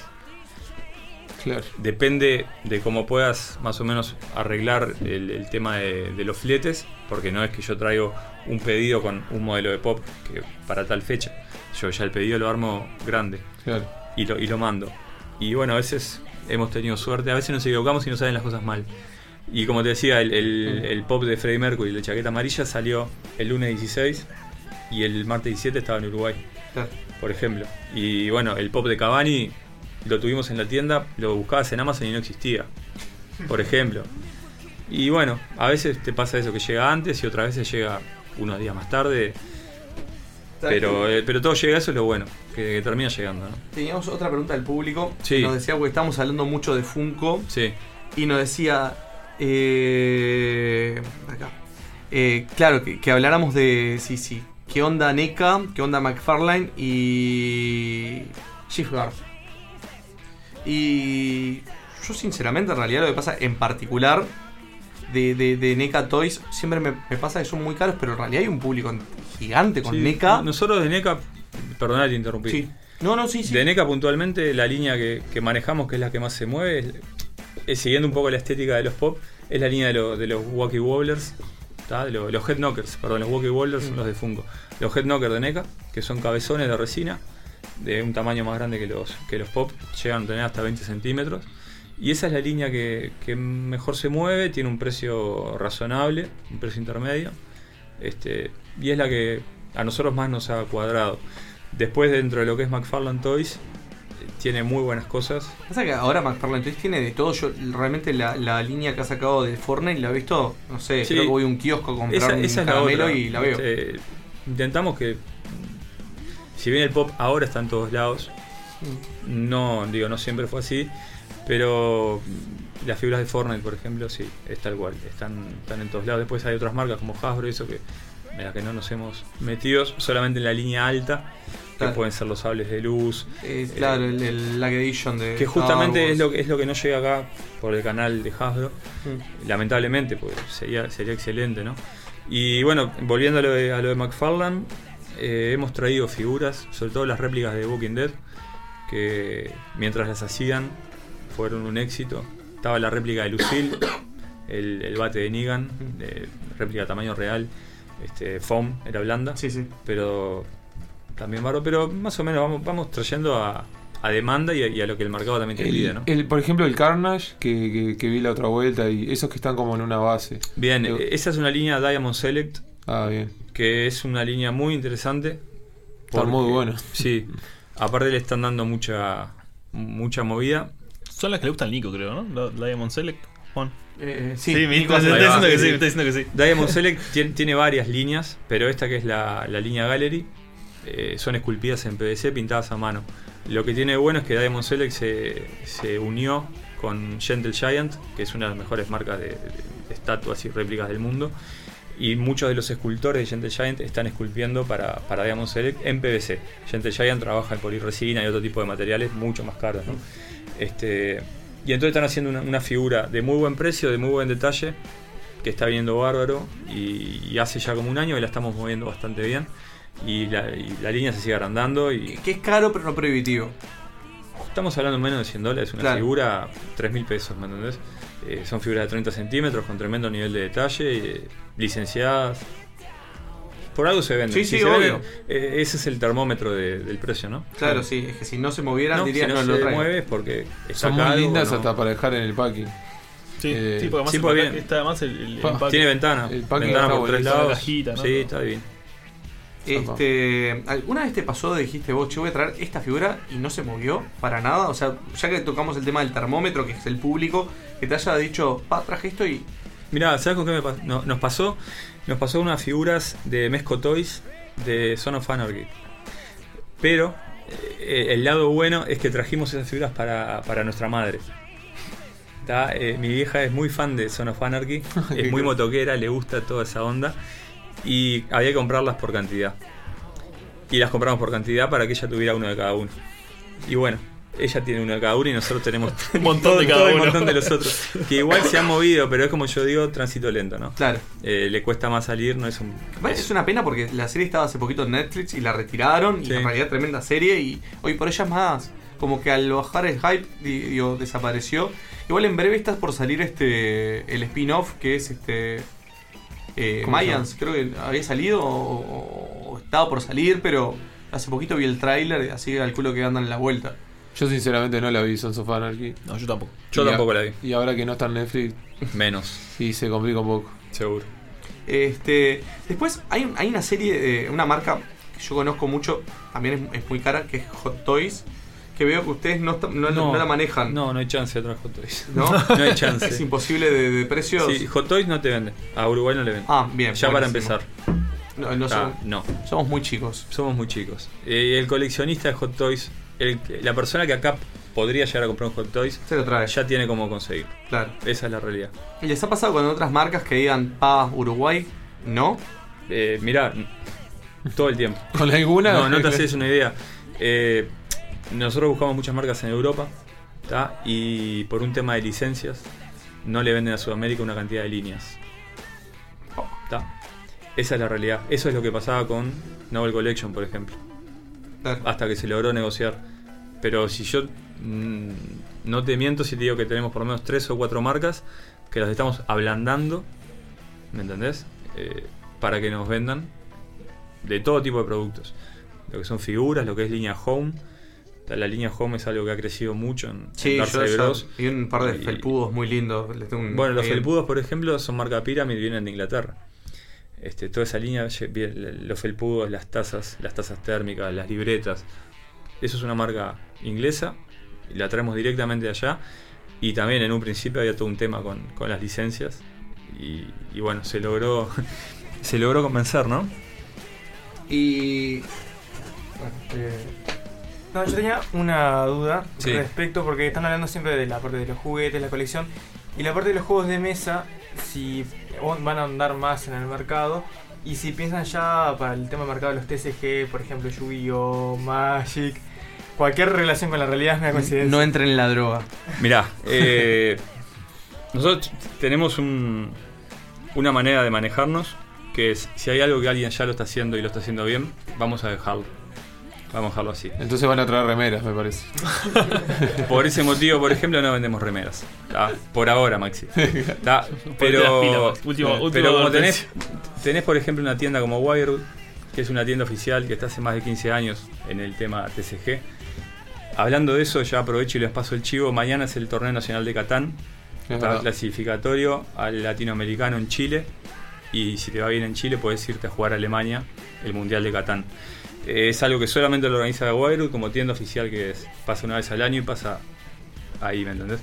Claro. Depende de cómo puedas más o menos arreglar el, el tema de, de los fletes, porque no es que yo traigo un pedido con un modelo de pop que para tal fecha. Yo ya el pedido lo armo grande Claro. y, lo, y lo mando. Y bueno, a veces hemos tenido suerte, a veces nos equivocamos y nos salen las cosas mal. Y como te decía, el, el- el pop de Freddie Mercury, la chaqueta amarilla, salió el lunes 16 y el martes 17 estaba en Uruguay, Claro. por ejemplo. Y bueno, el pop de Cavani lo tuvimos en la tienda, lo buscabas en Amazon y no existía, por ejemplo. Y bueno, a veces te pasa eso que llega antes y otras veces llega unos días más tarde. Pero, eh, pero todo llega, eso es lo bueno, que, que termina llegando, ¿no? Teníamos otra pregunta del público. Sí. Nos decía, porque estamos hablando mucho de Funko. Sí. Y nos decía. eh, acá. Eh, claro, que, que habláramos de. Sí, sí. ¿Qué onda NECA? ¿Qué onda McFarlane? Y. Chief Guard. Y. Yo, sinceramente, en realidad, lo que pasa en particular. De, de, de NECA Toys, siempre me, me pasa que son muy caros, pero en realidad hay un público gigante con Sí, NECA. Nosotros de NECA, perdona te interrumpí. Sí. No, no, sí, sí. De NECA puntualmente, la línea que, que manejamos, que es la que más se mueve, es, es siguiendo un poco la estética de los pop, es la línea de, lo- de los Wacky Wobblers, los Head Knockers, perdón, los Wacky Wobblers son los de Funko. Los Head Knockers de NECA, que son cabezones de resina, de un tamaño más grande que los, que los pop, llegan a tener hasta 20 centímetros. Y esa es la línea que, que mejor se mueve, tiene un precio razonable, un precio intermedio. Este, y es la que a nosotros más nos ha cuadrado. Después, dentro de lo que es McFarlane Toys, tiene muy buenas cosas. Pasa que ahora McFarlane Toys tiene de todo. Yo realmente la, la línea que ha sacado de Fortnite la he visto, no sé, Sí. creo que voy a un kiosco a comprar Esa, un esa la caramelo otra. y la veo. Este, intentamos que, si bien el pop ahora está en todos lados, no digo no siempre fue así, pero las figuras de Fortnite, por ejemplo, sí, es tal cual, están, están en todos lados. Después hay otras marcas como Hasbro y eso que en las que no nos hemos metido solamente en la línea alta, que pueden ser los sables de luz. Eh, claro, el, el Lag Edition de. Que justamente es lo, es lo que no llega acá por el canal de Hasbro. Mm. Lamentablemente, pues sería, sería excelente, ¿no? Y bueno, volviendo a lo de, a lo de McFarlane, eh, hemos traído figuras, sobre todo las réplicas de Walking Dead, que mientras las hacían fueron un éxito. Estaba la réplica de Lucille, *coughs* el, el bate de Negan, de réplica tamaño real, este, foam, era blanda. Sí, sí. Pero también barro, pero más o menos vamos, vamos trayendo a, a demanda y a, y a lo que el mercado también te pide, ¿no? el- por ejemplo, el Carnage que, que- que vi la otra vuelta y esos que están como en una base. Bien, eh, esa es una línea Diamond Select. Ah, bien. Que es una línea muy interesante. Está muy buena. Sí. Aparte le están dando mucha mucha movida. Son las que le gustan al Nico, creo, ¿no? La Diamond Select, Juan. Eh, sí, me Ahí está diciendo que sí, está diciendo que sí. Diamond Select tiene, tiene varias líneas, pero esta que es la, la línea Gallery eh, son esculpidas en PVC pintadas a mano. Lo que tiene de bueno es que Diamond Select se, se unió con Gentle Giant, que es una de las mejores marcas de, estatuas y réplicas del mundo. Y muchos de los escultores de Gentle Giant están esculpiendo para, para Diamond Select en PVC. Gentle Giant trabaja en poliresina y otro tipo de materiales mucho más caros. ¿no? Este, y entonces están haciendo una, figura de muy buen precio, de muy buen detalle, que está viniendo bárbaro. Y, y hace ya como un año que la estamos moviendo bastante bien. Y la, y la línea se sigue agrandando. Y Que es caro, pero no prohibitivo. Estamos hablando menos de 100 dólares, una Claro. figura, 3 mil pesos, ¿me entendés? Eh, son figuras de 30 centímetros con tremendo nivel de detalle, eh, licenciadas. Por algo se venden. Sí, se obvio. venden, eh, ese es el termómetro de- del precio, ¿no? Claro, sí, es que si no se moviera, No, diría si no no, se lo traigo. mueve es porque está Son muy lindas ¿no? hasta para dejar en el packing. Sí, Eh, sí, porque además sí, el pues bien. está además el, el Pa- empaque. Tiene ventana. El ventana está por tres buenísimo. lados. La cajita, ¿no? Sí, está bien. Este, ¿Alguna vez te pasó, dijiste vos, che, voy a traer esta figura y no se movió para nada? O sea, ya que tocamos el tema del termómetro, que es el público, que te haya dicho, pa, traje esto y. Mirá, ¿sabes con qué me pas- no- nos pasó? Nos pasó unas figuras de Mesco Toys de Son of Anarchy. Pero eh, el lado bueno es que trajimos esas figuras para, para nuestra madre. Eh, mi vieja es muy fan de Son of Anarchy, *laughs* es muy motoquera, le gusta toda esa onda. Y había que comprarlas por cantidad. Y las compramos por cantidad para que ella tuviera uno de cada uno. Y bueno, ella tiene uno de cada uno y nosotros tenemos *laughs* Un montón todo- de cada uno. montón de los otros. Que igual se han movido, pero es como yo digo, tránsito lento, ¿no? Claro. Eh, le cuesta más salir, no es un. Es una pena porque la serie estaba hace poquito en Netflix y la retiraron. Y en realidad tremenda serie. Y hoy por ella es más. Como que al bajar el hype, di- digo, desapareció. Igual en breve está por salir este el spin-off que es este. Eh, ¿Cómo se Mayans, creo que había salido o, o estaba por salir, pero hace poquito vi el tráiler, así que calculo que andan en la vuelta. Yo sinceramente no la vi Sons of Anarchy. No, yo tampoco. Yo Y a- tampoco la vi. Y ahora que no está en Netflix, Menos, *laughs* y se complica un poco. seguro. Este, después hay, hay una serie, de una marca que yo conozco mucho, también es, es muy cara, que es Hot Toys, que veo que ustedes no, está- no, no la manejan. No, no hay chance de traer Hot Toys. ¿No? *laughs* no hay chance. Es imposible de, de precios. Sí, Hot Toys no te vende. A Uruguay no le vende. Ah, bien, Ya para empezar. No, no Ah, somos, no. somos muy chicos. Somos muy chicos. Eh, el coleccionista de Hot Toys, el- la persona que acá podría llegar a comprar un Hot Toys, Se lo trae. ya tiene cómo conseguir. Claro. Esa es la realidad. ¿Y les ha pasado con otras marcas que digan, pa, Uruguay? No. Eh, mirá, todo el tiempo. ¿Con alguna? No, no te *laughs* haces una idea. Eh, nosotros buscamos muchas marcas en Europa, ¿tá? Y por un tema de licencias, no le venden a Sudamérica una cantidad de líneas. ¿tá? Esa es la realidad. Eso es lo que pasaba con Novel Collection, por ejemplo. Claro. Hasta que se logró negociar. Pero si yo mm, no te miento si te digo que tenemos por lo menos tres o cuatro marcas que las estamos ablandando, ¿me entendés? Eh, para que nos vendan de todo tipo de productos. Lo que son figuras, lo que es línea home. La línea home es algo que ha crecido mucho en, en Sí, yo, yo Bros. vi un par de Y- felpudos muy lindos. un- Bueno, los felpudos, por ejemplo, son marca Pyramid, vienen de Inglaterra. Este, toda esa línea, los felpudos, las tazas, las tazas térmicas, las libretas. Eso es una marca inglesa y la traemos directamente de allá. Y también en un principio había todo un tema con, con las licencias. Y, y bueno, se logró, *laughs* se logró convencer, ¿no? Y. No, yo tenía una duda Sí. respecto, porque están hablando siempre de la parte de los juguetes, la colección, y la parte de los juegos de mesa, si van a andar más en el mercado, y si piensan ya para el tema del mercado de los TCG, por ejemplo, Yu-Gi-Oh!, Magic, cualquier relación con la realidad es una coincidencia. No entren en la droga. Mirá, eh, nosotros tenemos un- una manera de manejarnos que es, si hay algo que alguien ya lo está haciendo y lo está haciendo bien, vamos a dejarlo. Vamos a dejarlo así. Entonces van a traer remeras, me parece. *laughs* Por ese motivo, por ejemplo, no vendemos remeras. ¿tá? Por ahora, Maxi. *laughs* Pero, última pero como tenés, tenés, por ejemplo, una tienda como Wirewood, que es una tienda oficial que está hace más de 15 años en el tema TCG. Hablando de eso, ya aprovecho y les paso el chivo. Mañana es el torneo nacional de Catán. Es Está clasificatorio al latinoamericano en Chile. Y si te va bien en Chile, puedes irte a jugar a Alemania el Mundial de Catán. Eh, es algo que solamente lo organiza Wirewood como tienda oficial que es. Pasa una vez al año y pasa ahí, ¿me entendés?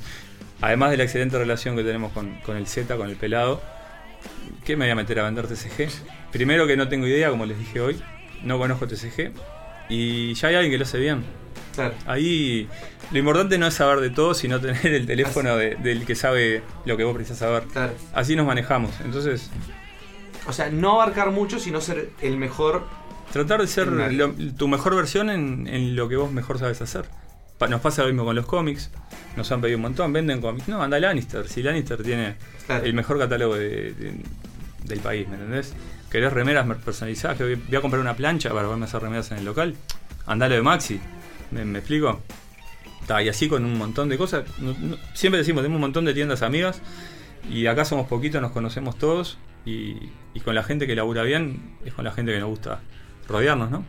Además de la excelente relación que tenemos con, con el Z, con el pelado, ¿qué me voy a meter a vender TCG? Primero que no tengo idea, como les dije hoy, no conozco TCG y ya hay alguien que lo hace bien. Ahí lo importante no es saber de todo, sino tener el teléfono de- del que sabe lo que vos precisás saber. Así nos manejamos. Entonces, O sea, no abarcar mucho, sino ser el mejor. Tratar de ser lo- tu mejor versión en, en lo que vos mejor sabes hacer. Pa- nos pasa lo mismo con los cómics. Nos han pedido un montón, venden cómics. No, anda Lannister. Si Lannister tiene el mejor catálogo de- de- del país, ¿me entendés? ¿Querés remeras personalizadas? Que voy voy a comprar una plancha para poderme hacer remeras en el local. Andalo de Maxi. ¿Me, me explico? Ta, y así con un montón de cosas. No- no- siempre decimos, tenemos un montón de tiendas amigas. Y acá somos poquitos, nos conocemos todos. Y, y con la gente que labura bien, es con la gente que nos gusta rodearnos, ¿no?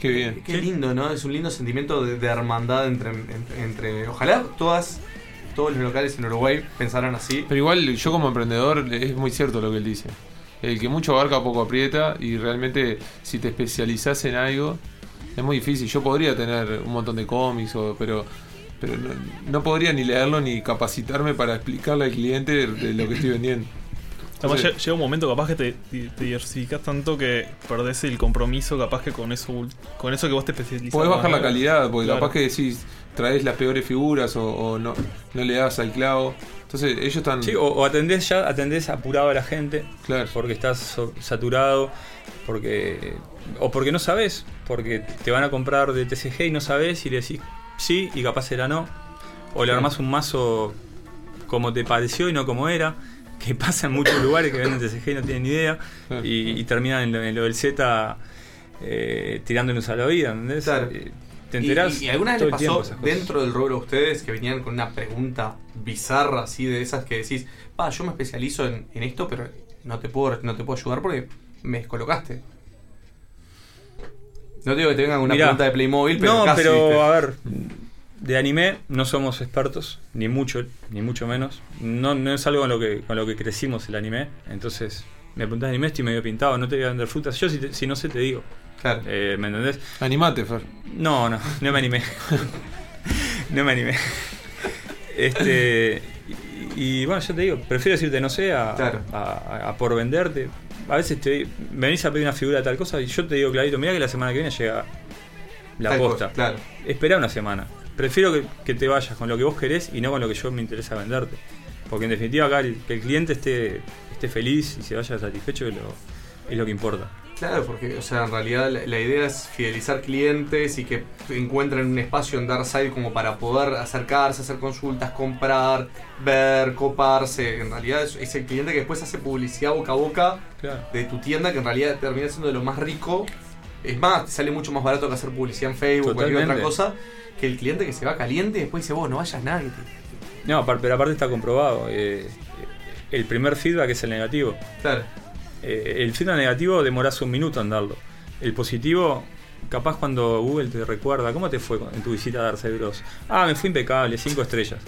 Qué bien. Qué lindo, ¿no? Es un lindo sentimiento de, de hermandad entre, entre, entre- Ojalá todas, todos los locales en Uruguay pensaran así. Pero igual yo como emprendedor es muy cierto lo que él dice. El que mucho abarca poco aprieta y realmente si te especializás en algo es muy difícil. Yo podría tener un montón de cómics, o, pero, pero no, no podría ni leerlo ni capacitarme para explicarle al cliente de lo que estoy vendiendo. Además, llega un momento capaz que te, te- te diversificas tanto que perdés el compromiso capaz que con eso con eso que vos te especializás. Podés bajar la calidad, porque Claro. capaz que decís, traes las peores figuras o, o no, no le das al clavo. Entonces ellos están... Sí, o, o atendés ya, atendés apurado a la gente. Porque estás so- saturado, porque. O porque no sabes, porque te van a comprar de TCG y no sabes y le decís sí y capaz era no. O le Sí. armás un mazo como te pareció y no como era. Que pasa en muchos lugares que venden *coughs* TCG y no tienen ni idea. Y, y terminan en lo, en lo del Z eh, tirándonos a la vida, ¿entendés? Eh, Te enterás. ¿Y, y alguna vez les pasó dentro del rubro a ustedes que venían con una pregunta bizarra así de esas que decís, pa, yo me especializo en, en esto, pero no te puedo no te puedo ayudar porque me descolocaste? No te digo que te vengan con una Mirá, pregunta de Playmobil, pero no, casi, pero ¿viste? a ver, de anime no somos expertos, ni mucho, ni mucho menos. No, no es algo con lo que con lo que crecimos el anime. Entonces, me preguntás anime, estoy medio pintado, no te voy a vender frutas. Yo si, te- si no sé te digo. Claro. Eh, ¿Me entendés? Animate, Fer. No, no, no me animé. *laughs* no me animé. Este. Y, y bueno, yo te digo, prefiero decirte no sé a, Claro. a, a- a por venderte. A veces te me venís a pedir una figura de tal cosa y yo te digo clarito, mira que la semana que viene llega la Tal posta. cosa, claro. Espera una semana. Prefiero que, que te vayas con lo que vos querés y no con lo que yo me interesa venderte. Porque en definitiva acá el, que el cliente esté, esté feliz y se vaya satisfecho es lo, es lo que importa. Claro, porque, o sea, en realidad la, la idea es fidelizar clientes y que encuentren un espacio en Darkside como para poder acercarse, hacer consultas, comprar, ver, coparse. En realidad es, es el cliente que después hace publicidad boca a boca Claro. de tu tienda, que en realidad termina siendo de lo más rico. Es más, te sale mucho más barato que hacer publicidad en Facebook o cualquier otra cosa, que el cliente que se va caliente y después dice, vos no vayas nadie. No, pero aparte está comprobado. eh, el primer feedback es el negativo. Claro. Eh, el feedback negativo demorás un minuto en darlo. El positivo, capaz cuando Google te recuerda, ¿cómo te fue en tu visita a Darcy Bros? Ah, me fue impecable, cinco estrellas.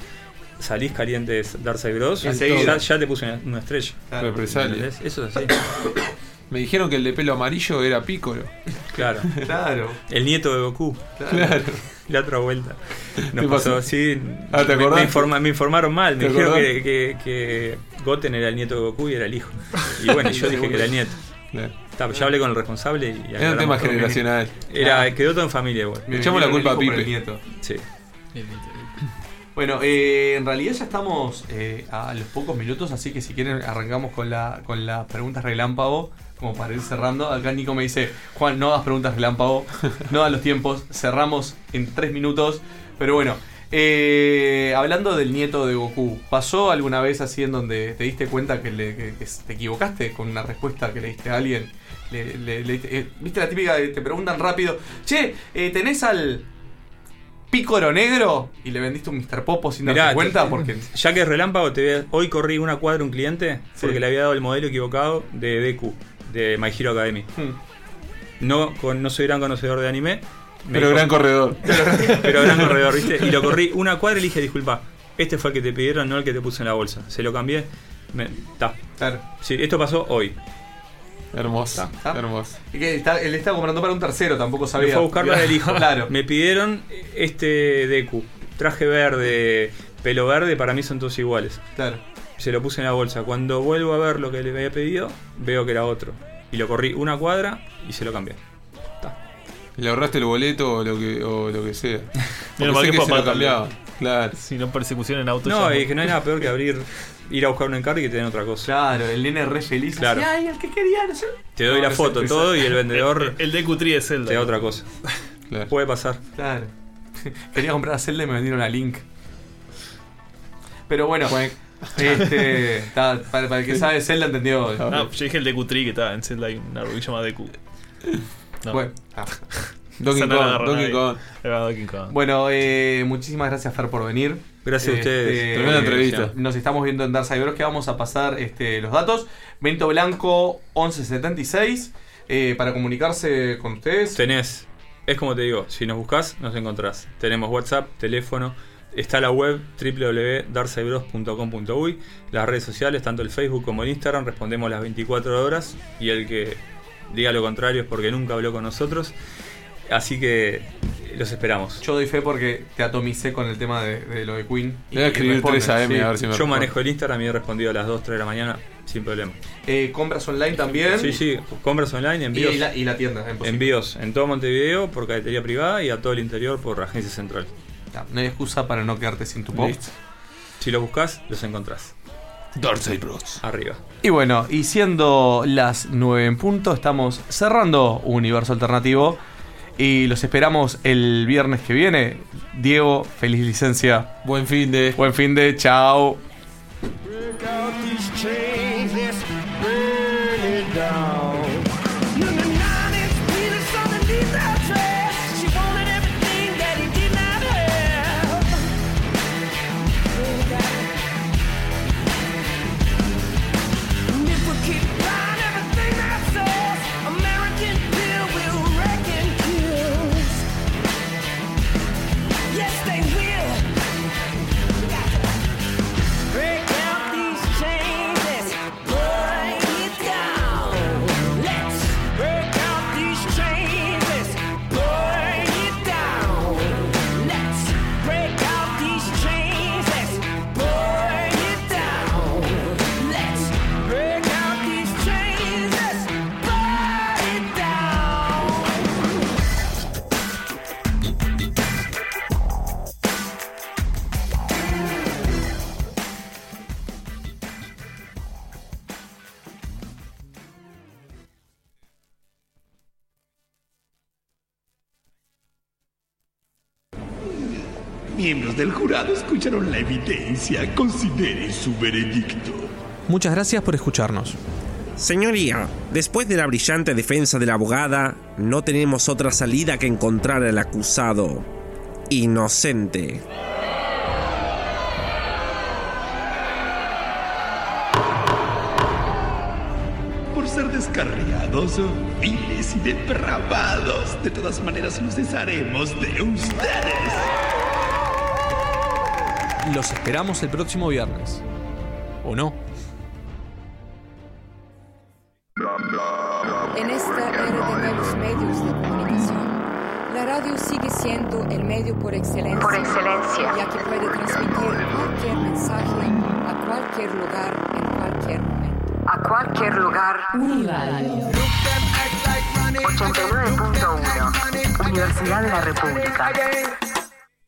Salís caliente de Darcy Bros, ya, ya te puse una, una estrella. ¿Entendés? Eso es así. *coughs* Me dijeron que el de pelo amarillo era Piccolo. Claro. Claro. El nieto de Goku. Claro. *laughs* la otra vuelta. Nos ¿Qué pasó pasó? así. Ah, ¿te me, acordás? me informa- me informaron mal. Me ¿Te dijeron que, que, que Goten era el nieto de Goku y era el hijo. Y bueno, *laughs* yo dije que era el nieto. Está, ya hablé con el responsable y. Era un tema generacional. Era, Ah. quedó todo en familia igual. Me Echamos la culpa a el Pipe. el nieto. Sí. Bueno, eh, en realidad ya estamos eh, a los pocos minutos, así que si quieren arrancamos con la con las preguntas relámpago, como para ir cerrando. Acá Nico me dice, Juan, no das preguntas relámpago, no das los tiempos, cerramos en tres minutos. Pero bueno, eh, hablando del nieto de Goku, ¿pasó alguna vez así en donde te diste cuenta que, le- que- que te equivocaste con una respuesta que le diste a alguien? Le- le- eh, ¿Viste la típica de te preguntan rápido, che, eh, ¿tenés al pícoro negro? Y le vendiste un Mr. Popo sin Mirá, darte cuenta te- porque... *laughs* Ya que es relámpago, te voy a- hoy corrí una cuadra a un cliente porque le había dado el modelo equivocado de Deku, de My Hero Academy. Hmm. No, con- no soy gran conocedor de anime. me Pero gran corredor. *laughs* Pero, pero gran corredor, ¿viste? Y lo corrí una cuadra y le dije, disculpa, este fue el que te pidieron, no el que te puse en la bolsa. Se lo cambié. Me, ta. Claro. Sí, esto pasó hoy. Hermoso. ¿Ah? Hermoso. Y que está, él está comprando para un tercero, tampoco Me sabía. fue a buscar para el hijo. *laughs* Claro. Me pidieron este Deku. Traje verde, pelo verde, para mí son todos iguales. Claro. Se lo puse en la bolsa. Cuando vuelvo a ver lo que le había pedido, veo que era otro. Y lo corrí una cuadra y se lo cambié. Le ahorraste el boleto o lo que, o lo que sea. *laughs* Menos Porque mal sé que se lo cambiaba. Claro. Si no persecución en auto. No, y que no hay nada peor que abrir, ir a buscar un encargo y que te den otra cosa. Claro, el nene re feliz. Claro. así, Ay, el que quería, no sé. Te doy No, la no foto, todo, y el vendedor *laughs* El de Q3 es Zelda. te da otra cosa. *laughs* Puede pasar. Claro. Quería comprar a Zelda y me vendieron a Link. Pero bueno, este, para, para el que sabe Zelda entendió. No, yo dije el de Q3 que estaba en Zelda hay una rubilla llamada Deku. No. Bueno, *laughs* ah. Donkey Kong, Donkey Donkey. Bueno, eh, muchísimas gracias Fer por venir. Gracias a ustedes. Tremenda entrevista. Nos estamos viendo en Dark Cyber que vamos a pasar este, los datos. Vento Blanco 1176 eh, para comunicarse con ustedes. Tenés, es como te digo, si nos buscas, nos encontrás. Tenemos WhatsApp, teléfono, está la web www.darcybros.com.uy, las redes sociales, tanto el Facebook como el Instagram, respondemos las 24 horas y el que diga lo contrario es porque nunca habló con nosotros. Así que los esperamos. Yo doy fe porque te atomicé con el tema de, de lo de Queen. A escribir responden, 3 AM sí. a ver si me Yo responde. manejo el Instagram y he respondido a las 2, 3 de la mañana sin problema. Eh, compras online también. Sí, sí, compras online, envíos. y la, y la tienda. en. Envíos en todo Montevideo por cadetería privada y a todo el interior por agencia central. No hay excusa para no quedarte sin tu pop. Listo. Si los buscas, los encontrás. Darkseid Bros. Arriba. Y bueno, y siendo las 9 en punto, estamos cerrando Universo Alternativo. Y los esperamos el viernes que viene. Diego, feliz licencia. Buen fin de. Buen fin de, chao. Miembros del jurado escucharon la evidencia. Considere su veredicto. Muchas gracias por escucharnos. Señoría, después de la brillante defensa de la abogada, no tenemos otra salida que encontrar al acusado inocente. Por ser descarriados, viles y depravados. De todas maneras, nos desharemos de ustedes. Los esperamos el próximo viernes. ¿O no? En esta era de nuevos medios de comunicación, la radio sigue siendo el medio por excelencia. Por excelencia. Ya que puede transmitir cualquier mensaje a cualquier lugar, en cualquier momento. A cualquier lugar. Uniradio. 89.1 Universidad de la República.